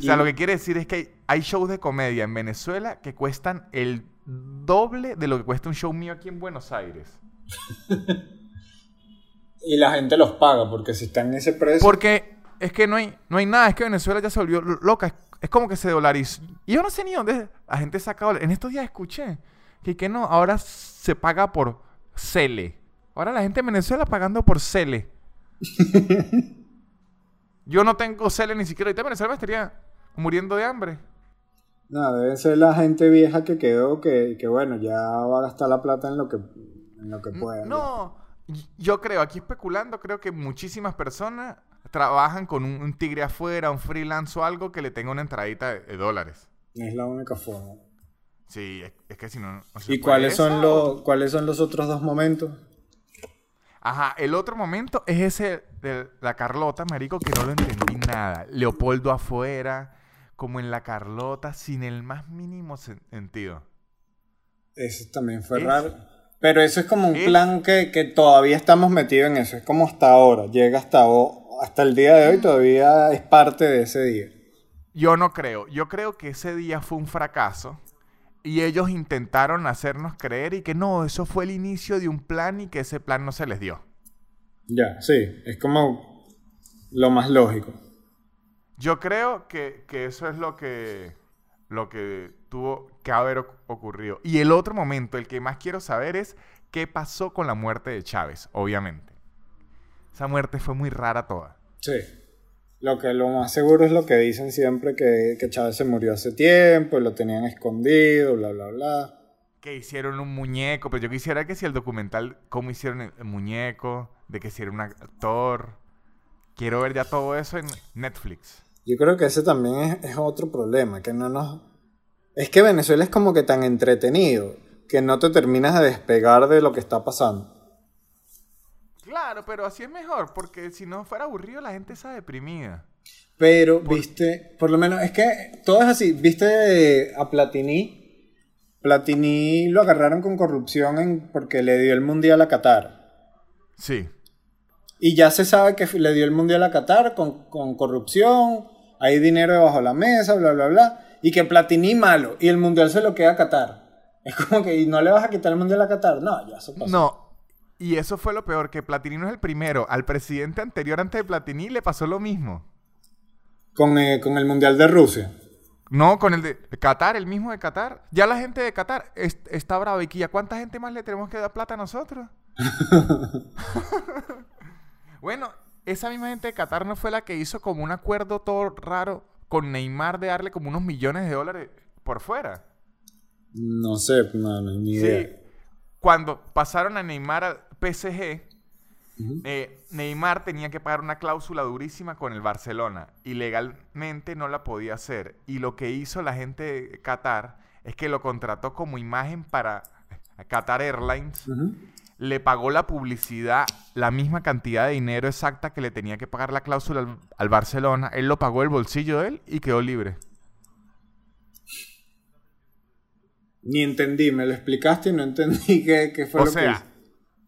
Speaker 1: O sea, lo que quiere decir es que hay, shows de comedia en Venezuela que cuestan el doble de lo que cuesta un show mío aquí en Buenos Aires.
Speaker 2: y la gente los paga porque si están en ese precio.
Speaker 1: Porque es que no hay, no hay nada, es que Venezuela ya se volvió loca. Es, como que se dolarizó. Y yo no sé ni dónde la gente saca dólares. En estos días escuché que, que no, ahora se paga por Cele. Ahora la gente en Venezuela pagando por Cele. yo no tengo Cele ni siquiera. Ahorita en Venezuela estaría muriendo de hambre.
Speaker 2: No, debe ser la gente vieja que quedó que, bueno, ya va a gastar la plata en lo que, en lo que pueda.
Speaker 1: No, yo creo, aquí especulando, creo que muchísimas personas trabajan con un, tigre afuera, un freelance o algo que le tenga una entradita de, dólares.
Speaker 2: Es la única forma.
Speaker 1: Sí, es, que si no...
Speaker 2: ¿Y cuáles son, los, cuáles son los otros dos momentos?
Speaker 1: Ajá, el otro momento es ese de la Carlota, marico, que no lo entendí nada. Leopoldo afuera, como en la Carlota, sin el más mínimo sentido.
Speaker 2: Eso también fue raro. Pero eso es como un plan que, que, todavía estamos metidos en eso. Es como hasta ahora. Llega hasta, hasta el día de hoy, todavía es parte de ese día.
Speaker 1: Yo no creo. Yo creo que ese día fue un fracaso. Y ellos intentaron hacernos creer y que no, eso fue el inicio de un plan y que ese plan no se les dio.
Speaker 2: Ya, sí, es como lo más lógico.
Speaker 1: Yo creo que, eso es lo que, lo que tuvo que haber ocurrido. Y el otro momento, el que más quiero saber es qué pasó con la muerte de Chávez, obviamente. Esa muerte fue muy rara toda.
Speaker 2: Sí. Lo que lo más seguro es lo que dicen siempre, que, que Chávez se murió hace tiempo y lo tenían escondido, bla, bla, bla.
Speaker 1: Que hicieron un muñeco, pero yo quisiera que si el documental, cómo hicieron el, muñeco, de que si era un actor. Quiero ver ya todo eso en Netflix.
Speaker 2: Yo creo que ese también es, es otro problema, que no nos... Es que Venezuela es como que tan entretenido que no te terminas de despegar de lo que está pasando.
Speaker 1: Claro, pero así es mejor, porque si no fuera aburrido la gente está deprimida.
Speaker 2: Pero, viste, por lo menos, es que todo es así. Viste a Platini. Platini lo agarraron con corrupción en, porque le dio el mundial a Qatar.
Speaker 1: Sí.
Speaker 2: Y ya se sabe que le dio el mundial a Qatar con, con corrupción, hay dinero debajo de la mesa, bla, bla, bla. Y que Platini malo, y el mundial se lo queda a Qatar. Es como que, ¿y no le vas a quitar el mundial a Qatar? No, ya eso pasó.
Speaker 1: No, y eso fue lo peor, que Platini no es el primero. Al presidente anterior antes de Platini le pasó lo mismo.
Speaker 2: Con, eh, el Mundial de Rusia.
Speaker 1: No, con el de Qatar, el mismo de Qatar. Ya la gente de Qatar está brava. ¿Y que cuánta gente más le tenemos que dar plata a nosotros? bueno, esa misma gente de Qatar no fue la que hizo como un acuerdo todo raro con Neymar de darle como unos millones de dólares por fuera.
Speaker 2: No sé, no, no ni idea. Sí.
Speaker 1: Cuando pasaron a Neymar al PSG, eh, Neymar tenía que pagar una cláusula durísima con el Barcelona y legalmente no la podía hacer. Y lo que hizo la gente de Qatar es que lo contrató como imagen para Qatar Airlines. Le pagó la publicidad la misma cantidad de dinero exacta que le tenía que pagar la cláusula al, al Barcelona. Él lo pagó el bolsillo de él y quedó libre.
Speaker 2: Ni entendí, me lo explicaste y no entendí qué, fue
Speaker 1: lo sea,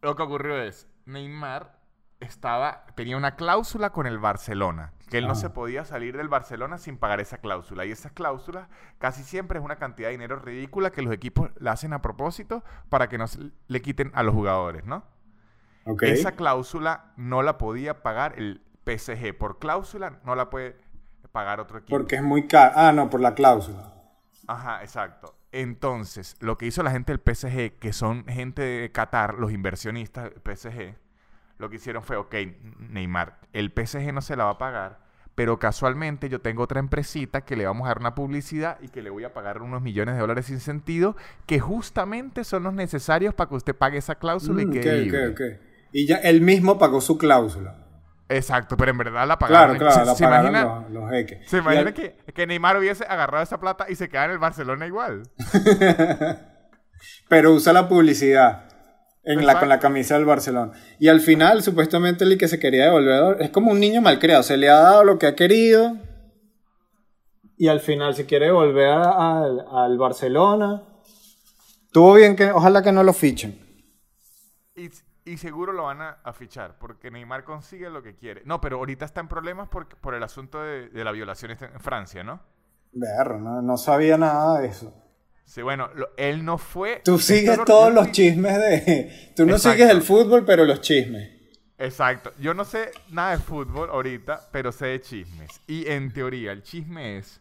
Speaker 1: lo que ocurrió es, Neymar estaba, tenía una cláusula con el Barcelona, que él no se podía salir del Barcelona sin pagar esa cláusula. Y esa cláusula casi siempre es una cantidad de dinero ridícula que los equipos la hacen a propósito para que no le quiten a los jugadores, ¿no? Esa cláusula no la podía pagar el PSG. Por cláusula no la puede pagar otro equipo.
Speaker 2: Porque es muy caro. Ah, no, por la cláusula.
Speaker 1: Ajá, exacto. Entonces, lo que hizo la gente del PSG, que son gente de Qatar, los inversionistas del PSG, lo que hicieron fue, ok, Neymar, el PSG no se la va a pagar, pero casualmente yo tengo otra empresita que le vamos a dar una publicidad y que le voy a pagar unos millones de dólares sin sentido, que justamente son los necesarios para que usted pague esa cláusula y mm,
Speaker 2: que Y ya él mismo pagó su cláusula.
Speaker 1: Exacto, pero en verdad la pagaron.
Speaker 2: Claro, claro, se, la imagina, los, jeques.
Speaker 1: Se imagina que, que, Neymar hubiese agarrado esa plata y se queda en el Barcelona igual.
Speaker 2: pero usa la publicidad en la, con la camisa del Barcelona. Y al final, supuestamente, el que se quería devolver es como un niño malcriado. Se le ha dado lo que ha querido. Y al final se quiere devolver al, al Barcelona. Tuvo bien que, ojalá que no lo fichen.
Speaker 1: Y y seguro lo van a, fichar, porque Neymar consigue lo que quiere. No, pero ahorita está en problemas por, por el asunto de, la violación en Francia, ¿no?
Speaker 2: Berro, no, no sabía nada de eso.
Speaker 1: Sí, bueno, él no fue...
Speaker 2: Tú sigues todos los chismes de... Tú no sigues el fútbol, pero los chismes.
Speaker 1: Exacto. Yo no sé nada de fútbol ahorita, pero sé de chismes. Y en teoría, el chisme es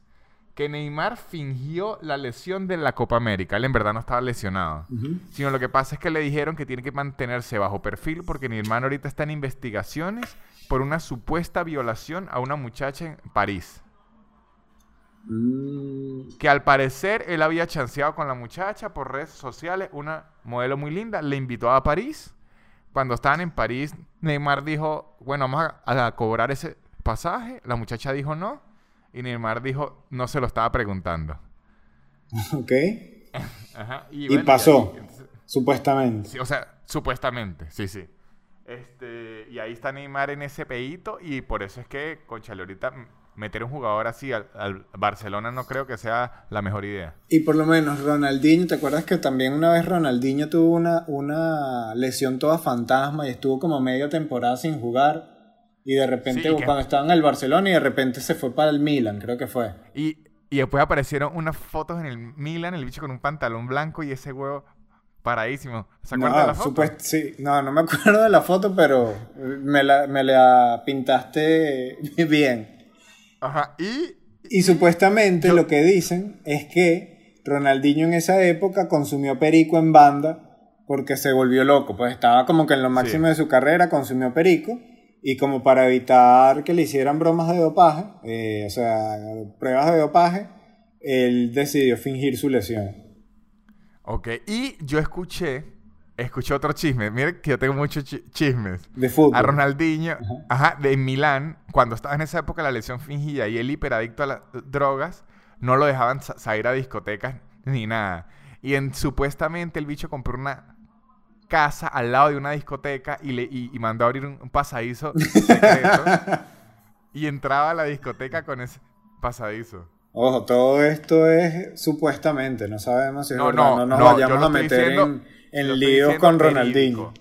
Speaker 1: que Neymar fingió la lesión de la Copa América. Él en verdad no estaba lesionado. Sino lo que pasa es que le dijeron que tiene que mantenerse bajo perfil porque Neymar ahorita está en investigaciones por una supuesta violación a una muchacha en París. Mm. Que al parecer él había chanceado con la muchacha por redes sociales, una modelo muy linda, le invitó a París. Cuando estaban en París, Neymar dijo, bueno, vamos a, a cobrar ese pasaje. La muchacha dijo no y Neymar dijo, no se lo estaba preguntando.
Speaker 2: Ok. Y, pasó, supuestamente.
Speaker 1: o sea, supuestamente, sí, sí. Este, y ahí está Neymar en ese peito y por eso es que, conchale, ahorita meter un jugador así al, Barcelona no creo que sea la mejor idea.
Speaker 2: Y por lo menos Ronaldinho, ¿te acuerdas que también una vez Ronaldinho tuvo una, una lesión toda fantasma y estuvo como media temporada sin jugar? Y de repente, cuando estaba en el Barcelona y de repente se fue para el Milan, creo que fue.
Speaker 1: Y, y después aparecieron unas fotos en el Milan, el bicho con un pantalón blanco y ese huevo paradísimo. ¿Se acuerdan de la foto?
Speaker 2: sí, no, no me acuerdo de la foto, pero me la, me la pintaste bien.
Speaker 1: Ajá, y...
Speaker 2: Y, supuestamente lo que dicen es que Ronaldinho en esa época consumió perico en banda porque se volvió loco, pues estaba como que en lo máximo de su carrera, consumió perico. Y como para evitar que le hicieran bromas de dopaje, eh, o sea, pruebas de dopaje, él decidió fingir su lesión.
Speaker 1: Ok, y yo escuché, escuché otro chisme. Mire que yo tengo muchos chismes.
Speaker 2: De fútbol.
Speaker 1: A Ronaldinho, ajá. de Milán, cuando estaba en esa época la lesión fingida y él hiperadicto a las drogas, no lo dejaban salir a discotecas ni nada. Y en, supuestamente el bicho compró una casa al lado de una discoteca y, le, y, mandó a abrir un, pasadizo secreto. y entraba a la discoteca con ese pasadizo.
Speaker 2: Ojo, todo esto es supuestamente, no sabemos si es no, verdad. No, no nos vayamos a meter en, líos con Ronaldinho.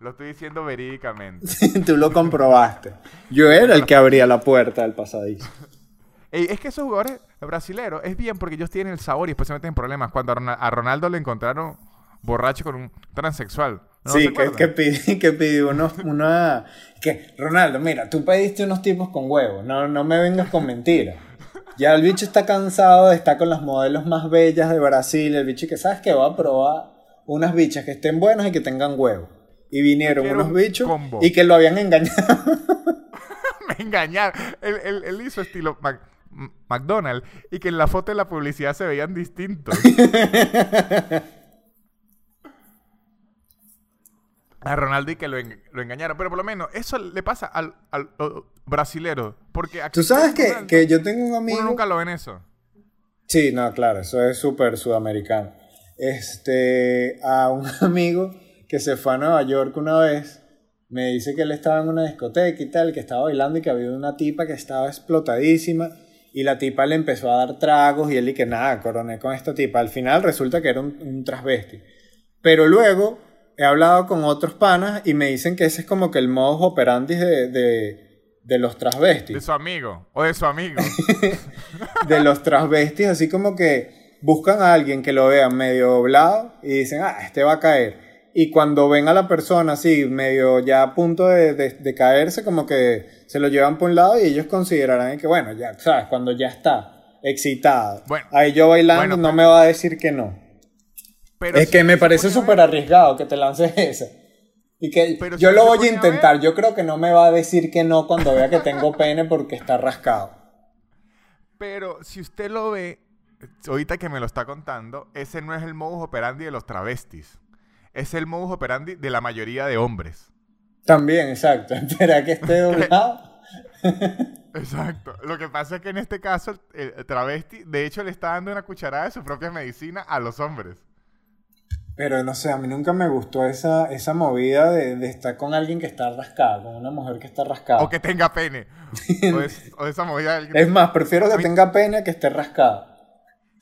Speaker 1: Lo estoy diciendo verídicamente.
Speaker 2: Tú lo comprobaste. Yo era el que abría la puerta del pasadizo.
Speaker 1: es que esos jugadores brasileños es bien porque ellos tienen el sabor y después se meten en problemas. Cuando a Ronaldo le encontraron borracho con un transexual.
Speaker 2: sí, que, que, que pidió unos, una... Que, Ronaldo, mira, tú pediste unos tipos con huevos, no, no me vengas con mentiras. Ya el bicho está cansado de estar con las modelos más bellas de Brasil. El bicho que sabes que va a probar unas bichas que estén buenas y que tengan huevos. Y vinieron unos bichos y que lo habían engañado.
Speaker 1: Me engañaron. Él, hizo estilo McDonald's y que en la foto de la publicidad se veían distintos. a Ronaldo y que lo, engañaron. Pero por lo menos eso le pasa al, al, brasilero. Porque
Speaker 2: Tú sabes que, que, yo tengo un amigo.
Speaker 1: Uno nunca lo ven eso.
Speaker 2: Sí, no, claro, eso es súper sudamericano. Este, a un amigo que se fue a Nueva York una vez, me dice que él estaba en una discoteca y tal, que estaba bailando y que había una tipa que estaba explotadísima. Y la tipa le empezó a dar tragos y él y que nada, coroné con esta tipa. Al final resulta que era un, un transvesti. Pero luego he hablado con otros panas y me dicen que ese es como que el modus operandi de, de, los transvestis.
Speaker 1: De su amigo, o de su amigo.
Speaker 2: de los transvestis, así como que buscan a alguien que lo vean medio doblado y dicen, ah, este va a caer. Y cuando ven a la persona así, medio ya a punto de, de, caerse, como que se lo llevan por un lado y ellos considerarán que, bueno, ya, ¿sabes? Cuando ya está excitado. ahí yo bailando no pues me va a decir que no es que me parece súper arriesgado que te lances esa. Y que yo lo voy a intentar. yo creo que no me va a decir que no cuando vea que tengo pene porque está rascado.
Speaker 1: Pero si usted lo ve, ahorita que me lo está contando, ese no es el modus operandi de los travestis. Es el modus operandi de la mayoría de hombres.
Speaker 2: También, exacto. Espera que esté doblado.
Speaker 1: Exacto. Lo que pasa es que en este caso el travesti, de hecho, le está dando una cucharada de su propia medicina a los hombres.
Speaker 2: Pero no sé, a mí nunca me gustó esa, esa movida de, de estar con alguien que está rascado, con una mujer que está rascada.
Speaker 1: O que tenga pene. o, esa movida
Speaker 2: de Es más, prefiero que tenga pene que esté rascada.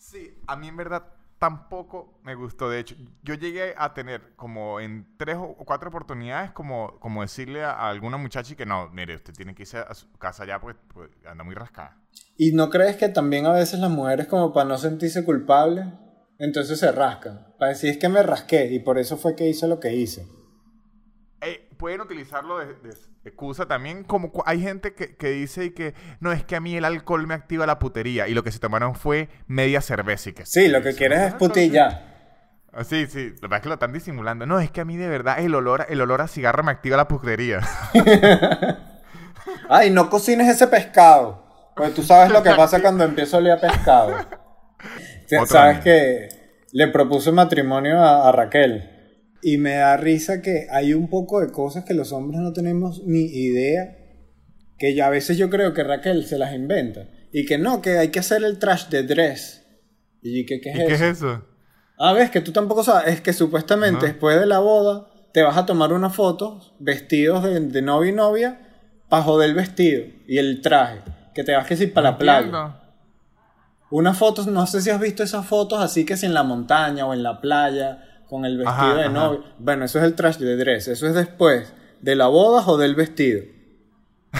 Speaker 1: Sí, a mí en verdad tampoco me gustó. De hecho, yo llegué a tener como en tres o cuatro oportunidades como, como decirle a, alguna muchacha que no, mire, usted tiene que irse a su casa ya porque pues, anda muy rascada.
Speaker 2: ¿Y no crees que también a veces las mujeres como para no sentirse culpables entonces se rascan. Para decir es que me rasqué y por eso fue que hice lo que hice.
Speaker 1: Pueden utilizarlo de, excusa también, como hay gente que, que, dice que no es que a mí el alcohol me activa la putería y lo que se tomaron fue media cerveza y que
Speaker 2: sí, lo que quieres es putilla.
Speaker 1: Ah, sí, sí, lo que pasa es que lo están disimulando. No, es que a mí de verdad el olor, el olor a cigarro me activa la putería.
Speaker 2: Ay, no cocines ese pescado. Pues tú sabes lo que pasa cuando empiezo a oler a pescado. Sabes que le propuse matrimonio a, Raquel. Y me da risa que hay un poco de cosas que los hombres no tenemos ni idea. Que ya a veces yo creo que Raquel se las inventa. Y que no, que hay que hacer el trash de dress. ¿Y qué, qué, es, eso?
Speaker 1: qué es eso?
Speaker 2: Ah, ves que tú tampoco sabes. Es que supuestamente después de la boda te vas a tomar una foto vestidos de, de novio y novia para joder el vestido y el traje. Que te vas que si para la playa. Una foto, no sé si has visto esas fotos así que si en la montaña o en la playa con el vestido de novio. Bueno, eso es el traje de dress. Eso es después de la boda o del vestido.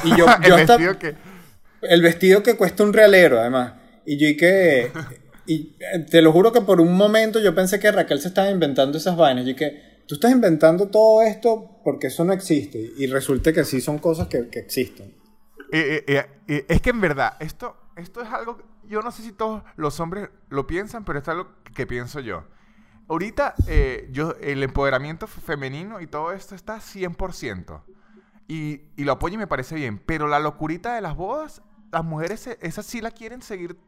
Speaker 2: Y yo, yo
Speaker 1: el vestido que...
Speaker 2: El vestido que cuesta un realero, además. Y yo y que... Y te lo juro que por un momento yo pensé que Raquel se estaba inventando esas vainas. Y que tú estás inventando todo esto porque eso no existe. Y resulta que sí son cosas que, existen.
Speaker 1: es que en verdad, esto, esto es algo, yo no sé si todos los hombres lo piensan, pero esto es algo que pienso yo. Ahorita eh, yo, el empoderamiento femenino y todo esto está 100%. Y, y lo apoyo y me parece bien. Pero la locurita de las bodas, las mujeres, esas sí la quieren seguir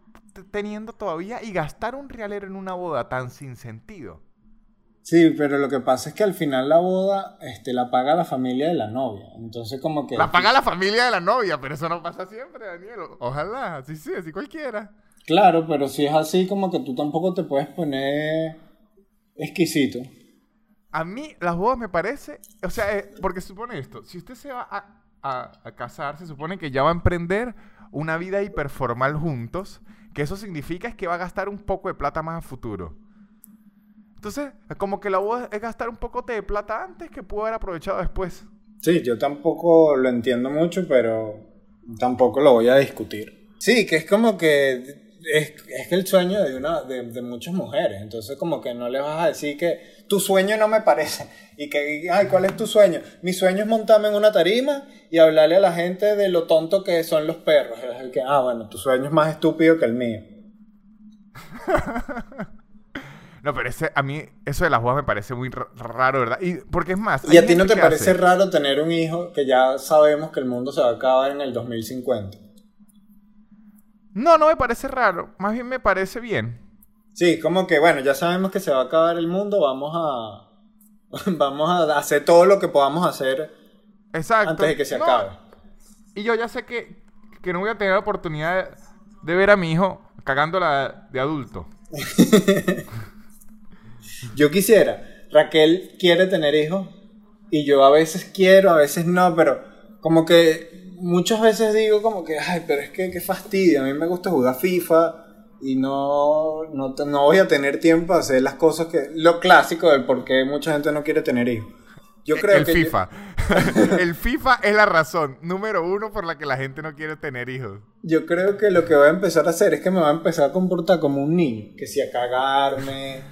Speaker 1: teniendo todavía y gastar un realero en una boda tan sin sentido.
Speaker 2: Sí, pero lo que pasa es que al final la boda este, la paga la familia de la novia. Entonces como que...
Speaker 1: La paga la familia de la novia, pero eso no pasa siempre, Daniel. Ojalá, sí, sí, así cualquiera.
Speaker 2: Claro, pero si es así como que tú tampoco te puedes poner exquisito.
Speaker 1: A mí las bodas me parece, o sea, eh, porque supone esto, si usted se va a, a, casar, se supone que ya va a emprender una vida hiperformal juntos, que eso significa es que va a gastar un poco de plata más a futuro. Entonces, como que la boda es gastar un poco de plata antes que pudo haber aprovechado después.
Speaker 2: Sí, yo tampoco lo entiendo mucho, pero tampoco lo voy a discutir. Sí, que es como que es, es el sueño de, una, de, de, muchas mujeres. Entonces, como que no le vas a decir que tu sueño no me parece. Y que, ay, ¿cuál es tu sueño? Mi sueño es montarme en una tarima y hablarle a la gente de lo tonto que son los perros. Es el que, ah, bueno, tu sueño es más estúpido que el mío.
Speaker 1: No, pero ese, a mí eso de las bodas me parece muy raro, ¿verdad? Y porque es más.
Speaker 2: ¿Y a ti no te parece raro tener un hijo que ya sabemos que el mundo se va a acabar en el 2050?
Speaker 1: No, no me parece raro. Más bien me parece bien.
Speaker 2: Sí, como que, bueno, ya sabemos que se va a acabar el mundo, vamos a. vamos a hacer todo lo que podamos hacer.
Speaker 1: Exacto.
Speaker 2: Antes de que se acabe.
Speaker 1: Y yo ya sé que, que no voy a tener la oportunidad de, de ver a mi hijo cagándola de adulto.
Speaker 2: Yo quisiera. Raquel quiere tener hijos y yo a veces quiero, a veces no, pero como que muchas veces digo como que, ay, pero es que qué fastidio, a mí me gusta jugar FIFA y no, no, no voy a tener tiempo a hacer las cosas que... Lo clásico del por qué mucha gente no quiere tener hijos.
Speaker 1: Yo creo el FIFA. el FIFA es la razón número uno por la que la gente no quiere tener hijos.
Speaker 2: Yo creo que lo que voy a empezar a hacer es que me voy a empezar a comportar como un niño. Que si a cagarme,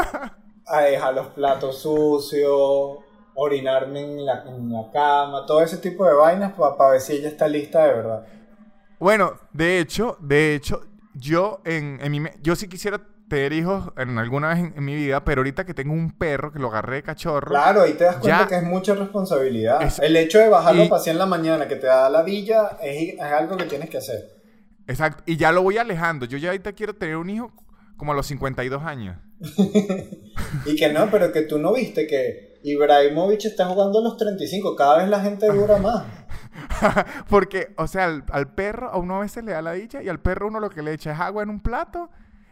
Speaker 2: a dejar los platos sucios, orinarme en la, cama, todo ese tipo de vainas para ver si ella está lista de verdad.
Speaker 1: Bueno, de hecho, de hecho, yo en, en mi, yo sí quisiera tener hijos en alguna vez en, mi vida, pero ahorita que tengo un perro que lo agarré de cachorro.
Speaker 2: Claro, ahí te das cuenta que es mucha responsabilidad. el hecho de bajarlo para en la mañana que te da la villa es, es, algo que tienes que hacer.
Speaker 1: Exacto, y ya lo voy alejando. Yo ya ahorita quiero tener un hijo como a los 52 años.
Speaker 2: y que no, pero que tú no viste que Ibrahimovic está jugando a los 35, cada vez la gente dura más.
Speaker 1: Porque, o sea, al, al, perro a uno a veces le da la dicha y al perro uno lo que le echa es agua en un plato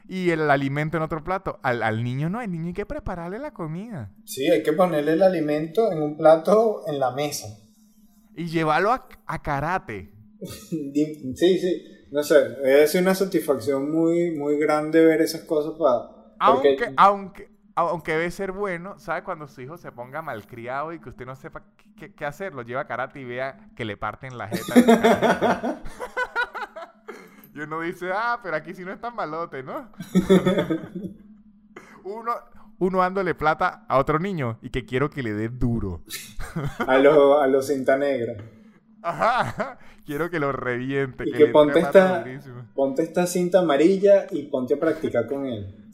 Speaker 1: y el alimento en otro plato. Al, al, niño no, al niño hay que prepararle la comida.
Speaker 2: Sí, hay que ponerle el alimento en un plato en la mesa.
Speaker 1: Y llevarlo a, a karate.
Speaker 2: sí, sí. No sé, es una satisfacción muy, muy grande ver esas cosas para...
Speaker 1: Aunque, aunque, aunque debe ser bueno, ¿sabe? Cuando su hijo se ponga malcriado y que usted no sepa qué, qué hacer, lo lleva a karate y vea que le parten la jeta. Y uno dice, ah, pero aquí sí no es tan malote, ¿no? uno, uno dándole plata a otro niño y que quiero que le dé duro.
Speaker 2: a los a los cinta negra.
Speaker 1: Ajá, quiero que lo reviente.
Speaker 2: Y que, ponte, esta, ponte esta cinta amarilla y ponte a practicar con él.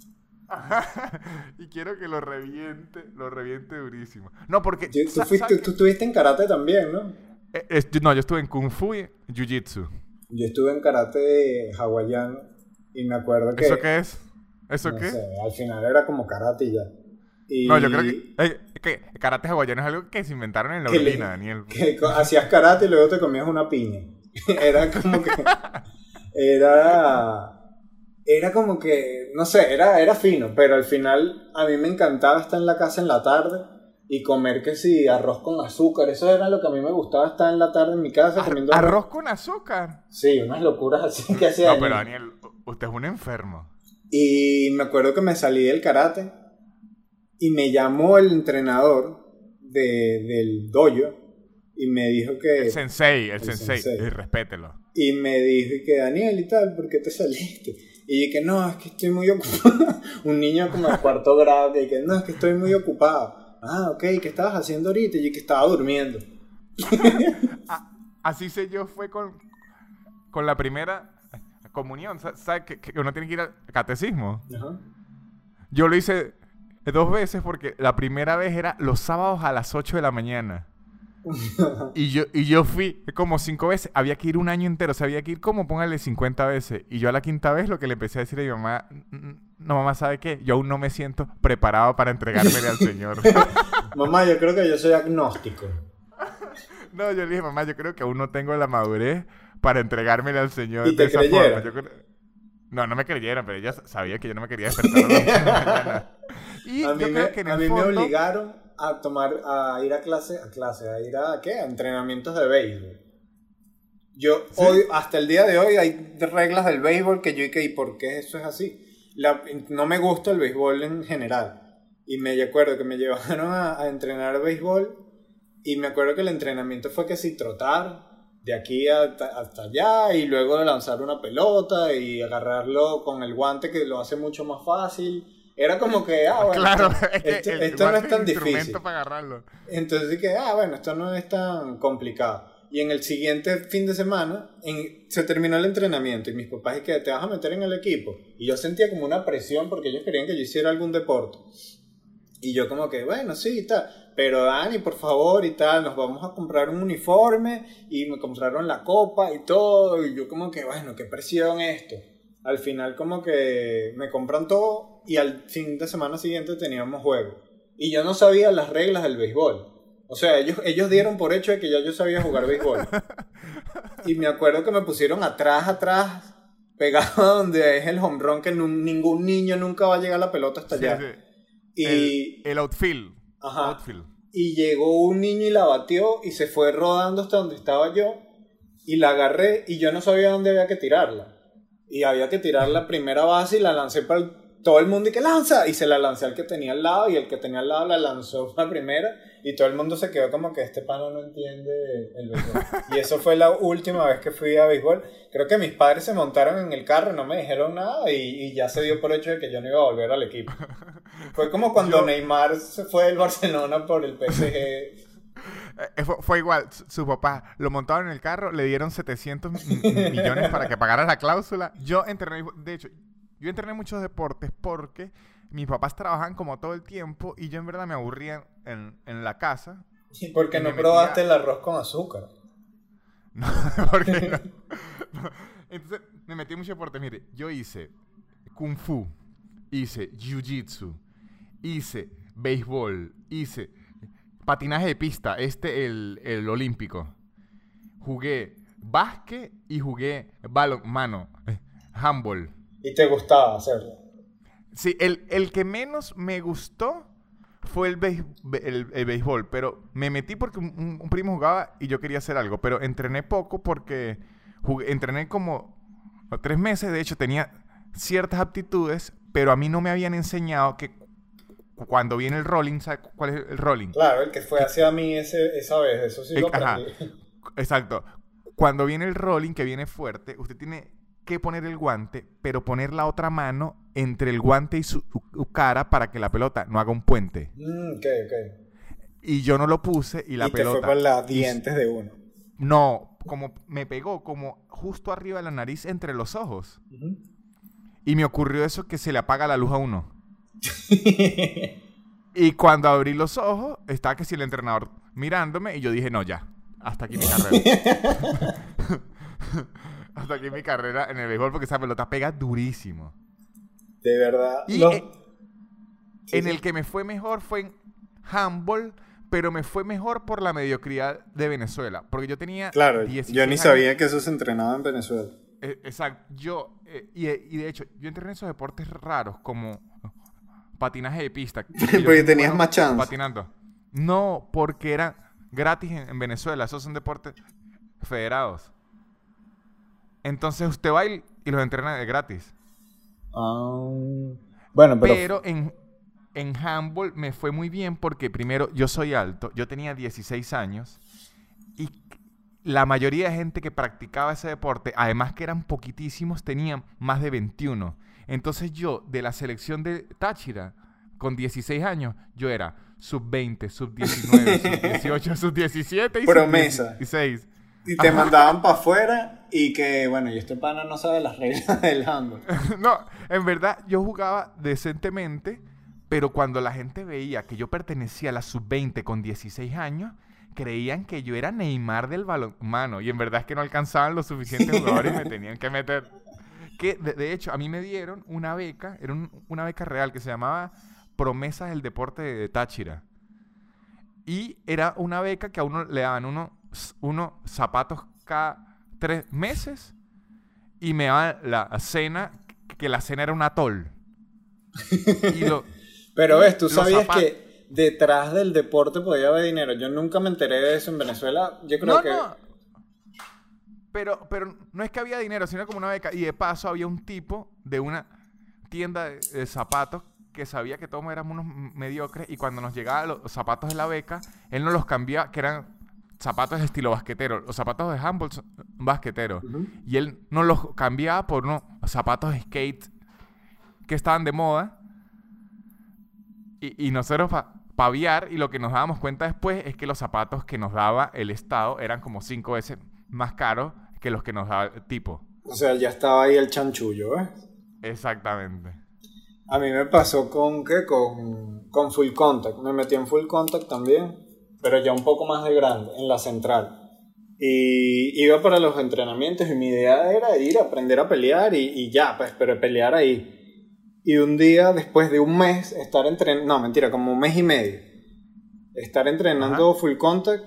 Speaker 1: Ajá, y quiero que lo reviente, lo reviente durísimo. No, porque...
Speaker 2: tú, fuiste, tú, estuviste en karate también, ¿no?
Speaker 1: Eh, no, yo estuve en Kung Fu y Jiu Jitsu.
Speaker 2: Yo estuve en karate hawaiano y me acuerdo que...
Speaker 1: ¿Eso qué es? ¿Eso qué?
Speaker 2: Sé, al final era como karate ya.
Speaker 1: Y... No, yo creo que, eh, que, karate hawaiano es algo que se inventaron en la orina, Daniel.
Speaker 2: Que hacías karate y luego te comías una piña. era como que... era... Era como que, no sé, era, era fino, pero al final a mí me encantaba estar en la casa en la tarde y comer que sí, arroz con azúcar. Eso era lo que a mí me gustaba estar en la tarde en mi casa comiendo
Speaker 1: arroz. con azúcar?
Speaker 2: Sí, unas locuras así que hacía.
Speaker 1: No, pero Daniel, usted es un enfermo.
Speaker 2: Y me acuerdo que me salí del karate y me llamó el entrenador de, del dojo y me dijo que...
Speaker 1: El sensei, el, sensei, Y respételo.
Speaker 2: Y me dijo que Daniel y tal, ¿por qué te saliste? Y que no, es que estoy muy ocupado. Un niño como de cuarto grado, y que no, es que estoy muy ocupado. Ah, ok, ¿qué estabas haciendo ahorita? Y que estaba durmiendo.
Speaker 1: Ah, así sé yo, fue con, con la primera comunión. ¿Sabes que, que, uno tiene que ir al catecismo? Yo lo hice dos veces porque la primera vez era los sábados a las 8 de la mañana. y, yo, y yo fui como cinco veces. Había que ir un año entero. O sea, había que ir como, póngale 50 veces. Y yo a la quinta vez lo que le empecé a decir a mi mamá, no, mamá, ¿sabe qué? Yo aún no me siento preparado para entregármele al Señor.
Speaker 2: mamá, yo creo que yo soy agnóstico.
Speaker 1: no, yo le dije, mamá, yo creo que aún no tengo la madurez para entregármele al Señor de esa forma. No, no me creyeron, pero ella sabía que yo no me quería despertar
Speaker 2: Y a mí, me, que a mí me obligaron a tomar, a ir a clase, a clase, a ir a, ¿qué? A entrenamientos de béisbol. Yo hoy, hasta el día de hoy, hay reglas del béisbol que yo y que, ¿y por qué eso es así? no me gusta el béisbol en general. Y me acuerdo que me llevaron a, entrenar béisbol y me acuerdo que el entrenamiento fue que si trotar de aquí hasta, hasta, allá y luego lanzar una pelota y agarrarlo con el guante que lo hace mucho más fácil era como que, ah, bueno,
Speaker 1: claro,
Speaker 2: esto, esto, no es tan difícil.
Speaker 1: Para agarrarlo.
Speaker 2: Entonces dije, ah, bueno, esto no es tan complicado. Y en el siguiente fin de semana en, se terminó el entrenamiento y mis papás que te vas a meter en el equipo. Y yo sentía como una presión porque ellos querían que yo hiciera algún deporte. Y yo como que, bueno, sí, y tal. Pero Dani, por favor, y tal, nos vamos a comprar un uniforme y me compraron la copa y todo. Y yo como que, bueno, qué presión esto. Al final como que me compran todo y al fin de semana siguiente teníamos juego. Y yo no sabía las reglas del béisbol. O sea, ellos, ellos dieron por hecho de que ya yo sabía jugar béisbol. Y me acuerdo que me pusieron atrás, atrás, pegado donde es el home run, que ningún niño nunca va a llegar a la pelota hasta allá.
Speaker 1: Y, el, outfield. Ajá.
Speaker 2: Y llegó un niño y la batió y se fue rodando hasta donde estaba yo. Y la agarré y yo no sabía dónde había que tirarla. Y había que tirar la primera base y la lancé para el todo el mundo y que lanza y se la lancé al que tenía al lado y el que tenía al lado la lanzó la primera y todo el mundo se quedó como que este pano no entiende el béisbol. y eso fue la última vez que fui a béisbol. Creo que mis padres se montaron en el carro, no me dijeron nada y, ya se dio por hecho de que yo no iba a volver al equipo. Fue como cuando Neymar se fue del Barcelona por el PSG.
Speaker 1: Eh, fue, igual, su, papá lo montaron en el carro, le dieron 700 millones para que pagara la cláusula. Yo entrené, de hecho, yo entrené muchos deportes porque mis papás trabajan como todo el tiempo y yo en verdad me aburría en, la casa.
Speaker 2: ¿Y por qué no probaste el arroz con azúcar?
Speaker 1: No, porque no. Entonces me metí en muchos deportes. Mire, yo hice kung fu, hice jiu-jitsu, hice béisbol, hice patinaje de pista, este el, el olímpico. Jugué básquet y jugué balón, mano, eh, handball.
Speaker 2: Y te gustaba hacerlo.
Speaker 1: Sí, el, que menos me gustó fue el, el, béisbol, pero me metí porque un, primo jugaba y yo quería hacer algo, pero entrené poco porque entrené como tres meses, de hecho tenía ciertas aptitudes, pero a mí no me habían enseñado que cuando viene el rolling, ¿sabes cuál es el rolling?
Speaker 2: Claro, el que fue hacia mí ese, esa vez, eso sí lo aprendí.
Speaker 1: exacto. Cuando viene el rolling, que viene fuerte, usted tiene que poner el guante, pero poner la otra mano entre el guante y su, cara para que la pelota no haga un puente.
Speaker 2: Mm, ok,
Speaker 1: Y yo no lo puse y la pelota.
Speaker 2: Y te fue por los dientes de uno.
Speaker 1: No, como me pegó como justo arriba de la nariz entre los ojos. Y me ocurrió eso que se le apaga la luz a uno. y cuando abrí los ojos, estaba que si el entrenador mirándome y yo dije, no, ya, hasta aquí mi carrera. hasta aquí mi carrera en el béisbol porque esa pelota pega durísimo.
Speaker 2: De verdad.
Speaker 1: Y en, el que me fue mejor fue en handball, pero me fue mejor por la mediocridad de Venezuela. Porque yo tenía.
Speaker 2: Claro, yo ni sabía que eso se entrenaba en Venezuela.
Speaker 1: E, exacto. Yo, eh, y, de hecho, yo entrené esos deportes raros como patinaje de pista.
Speaker 2: porque tenías más chance.
Speaker 1: Patinando. No, porque eran gratis en, Venezuela. Esos son deportes federados. Entonces usted va y, los entrena de gratis.
Speaker 2: Ah, bueno, pero...
Speaker 1: Pero en, en handball me fue muy bien porque primero yo soy alto, yo tenía 16 años y la mayoría de gente que practicaba ese deporte, además que eran poquitísimos, tenían más de 21. Entonces yo, de la selección de Táchira, con 16 años, yo era sub 20, sub 19, sub 18, sub 17 y
Speaker 2: Promesa.
Speaker 1: sub 16.
Speaker 2: Y te mandaban para afuera y que, bueno, y este pana no sabe las reglas del handball.
Speaker 1: no, en verdad yo jugaba decentemente, pero cuando la gente veía que yo pertenecía a la sub 20 con 16 años, creían que yo era Neymar del balonmano y en verdad es que no alcanzaban los suficientes jugadores y me tenían que meter. Que de, hecho a mí me dieron una beca, era una beca real que se llamaba Promesas del Deporte de Táchira. Y era una beca que a uno le daban unos uno zapatos cada tres meses y me daban la cena, que la cena era un atol.
Speaker 2: Pero ves, tú sabías que detrás del deporte podía haber dinero. Yo nunca me enteré de eso en Venezuela. Yo creo que. No.
Speaker 1: Pero, pero no es que había dinero, sino como una beca. Y de paso había un tipo de una tienda de, zapatos que sabía que todos éramos unos mediocres y cuando nos llegaban los zapatos de la beca, él nos los cambiaba, que eran zapatos de estilo basquetero. Los zapatos de handball son basqueteros. Y él nos los cambiaba por unos zapatos de skate que estaban de moda. Y, y nosotros paviar y lo que nos dábamos cuenta después es que los zapatos que nos daba el Estado eran como cinco veces más caros que los que nos daba el tipo.
Speaker 2: O sea, ya estaba ahí el chanchullo, ¿eh?
Speaker 1: Exactamente.
Speaker 2: A mí me pasó con qué? Con, con Full Contact. Me metí en Full Contact también, pero ya un poco más de grande, en la central. Y iba para los entrenamientos y mi idea era ir a aprender a pelear y, y ya, pues, pero pelear ahí. Y un día, después de un mes, estar entrenando, no, mentira, como un mes y medio, estar entrenando full contact,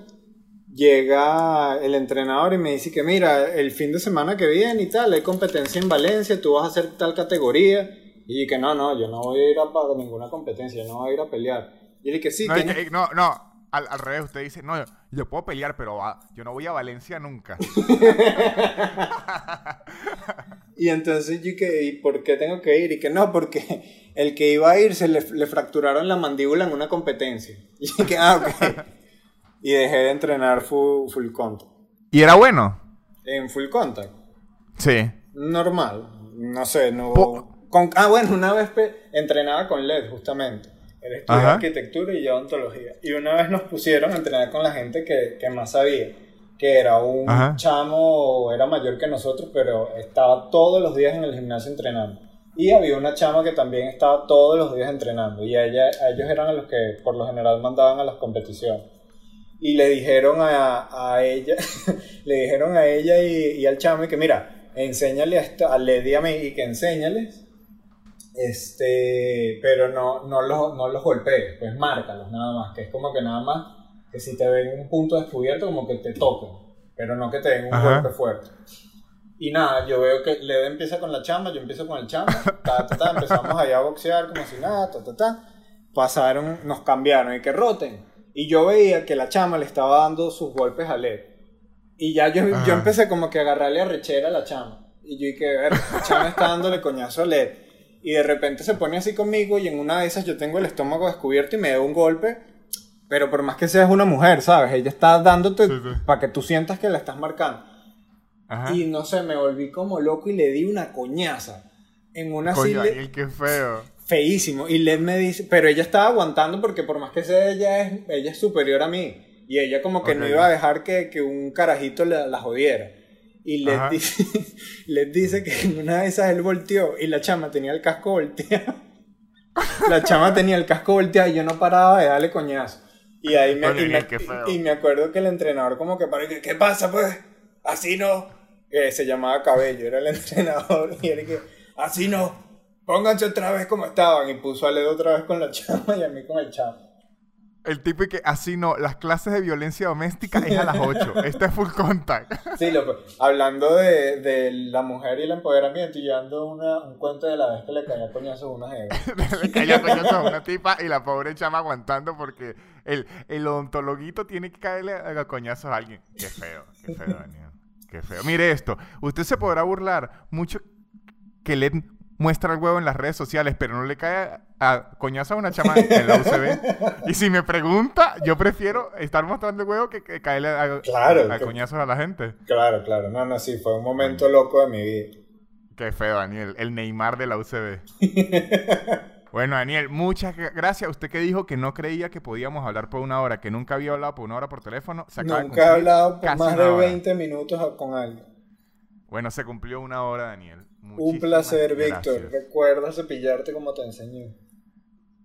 Speaker 2: llega el entrenador y me dice que mira, el fin de semana que viene y tal, hay competencia en Valencia, tú vas a hacer tal categoría. Y que no, no, yo no voy a ir a para ninguna competencia, no voy a ir a pelear. Y dije que sí.
Speaker 1: No, no, no, al, revés, usted dice, no, yo, puedo pelear, pero yo no voy a Valencia nunca.
Speaker 2: Y entonces yo que, ¿y por qué tengo que ir? Y que no, porque el que iba a ir se le, fracturaron la mandíbula en una competencia. Y que, ah, ok. y dejé de entrenar full, full contact.
Speaker 1: ¿Y era bueno?
Speaker 2: En full contact.
Speaker 1: Sí.
Speaker 2: Normal. No sé, no... ah, bueno, una vez entrenaba con LED, justamente. Él estudiaba arquitectura y yo ontología. Y una vez nos pusieron a entrenar con la gente que, que más sabía que era un chamo, era mayor que nosotros, pero estaba todos los días en el gimnasio entrenando. Y había una chama que también estaba todos los días entrenando. Y ella, ellos eran los que por lo general mandaban a las competiciones. Y le dijeron a, a ella, le dijeron a ella y, y, al chamo que mira, enséñale a, esta, a Lady a mí y que enséñales. Este, pero no, no los, no los golpees, pues márcalos nada más, que es como que nada más que si te ven un punto descubierto, como que te toquen, pero no que te den un golpe fuerte. Y nada, yo veo que Leo empieza con la chamba, yo empiezo con el chamba, empezamos allá a boxear como si nada, ta, ta, ta. Pasaron, nos cambiaron y que roten. Y yo veía que la chama le estaba dando sus golpes a Led. Y ya yo, yo empecé como que a agarrarle a rechera a la chama. Y yo dije, ver, la chama está dándole coñazo a Led. Y de repente se pone así conmigo y en una de esas yo tengo el estómago descubierto y me da un golpe pero por más que seas una mujer, ¿sabes? Ella está dándote para que tú sientas que la estás marcando. Y no sé, me volví como loco y le di una coñaza. En una
Speaker 1: Coño, qué feo.
Speaker 2: Feísimo. Y Led me dice, pero ella estaba aguantando porque por más que sea ella es, ella es superior a mí. Y ella como que no iba a dejar que, que un carajito la, la jodiera. Y Led dice, dice que en una de esas él volteó y la chama tenía el casco volteado. la chama tenía el casco volteado y yo no paraba de darle coñazo. Y ahí me, y, me, acuerdo que el entrenador como que para ¿qué pasa pues? Así no. Eh, se llamaba Cabello, era el entrenador. Y él que, así no. Pónganse otra vez como estaban. Y puso a Ledo otra vez con la chama y a mí con el chama.
Speaker 1: El tipo y que así no, las clases de violencia doméstica es a las 8. Este es full contact.
Speaker 2: Sí, loco. Hablando de, de la mujer y el empoderamiento, y yo ando una, un cuento de la vez que le caía coñazo a una jeva.
Speaker 1: le caía coñazo a una tipa y la pobre chama aguantando porque el, el odontologuito tiene que caerle a coñazos a alguien. Qué feo, qué feo, Daniel. Qué feo. Mire esto. Usted se podrá burlar mucho que le muestra el huevo en las redes sociales, pero no le cae a coñazo a una chama en la UCB. y si me pregunta, yo prefiero estar mostrando el huevo que, caerle a,
Speaker 2: claro,
Speaker 1: a, coñazos a la gente.
Speaker 2: Claro, claro. No, no, sí, fue un momento loco de mi vida.
Speaker 1: Qué feo, Daniel. El Neymar de la UCB. bueno, Daniel, muchas gracias. Usted que dijo que no creía que podíamos hablar por una hora, que nunca había hablado por una hora por teléfono.
Speaker 2: nunca he hablado por más de 20 minutos con alguien.
Speaker 1: Bueno, se cumplió una hora, Daniel.
Speaker 2: Un placer, Víctor. Recuerda cepillarte como te enseñé.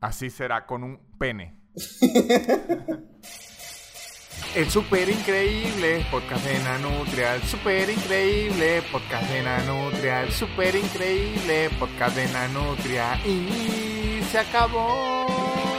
Speaker 1: Así será, con un pene. el super increíble podcast de Nanutria, el super increíble podcast de Nanutria, el super increíble podcast de Nanutria y se acabó.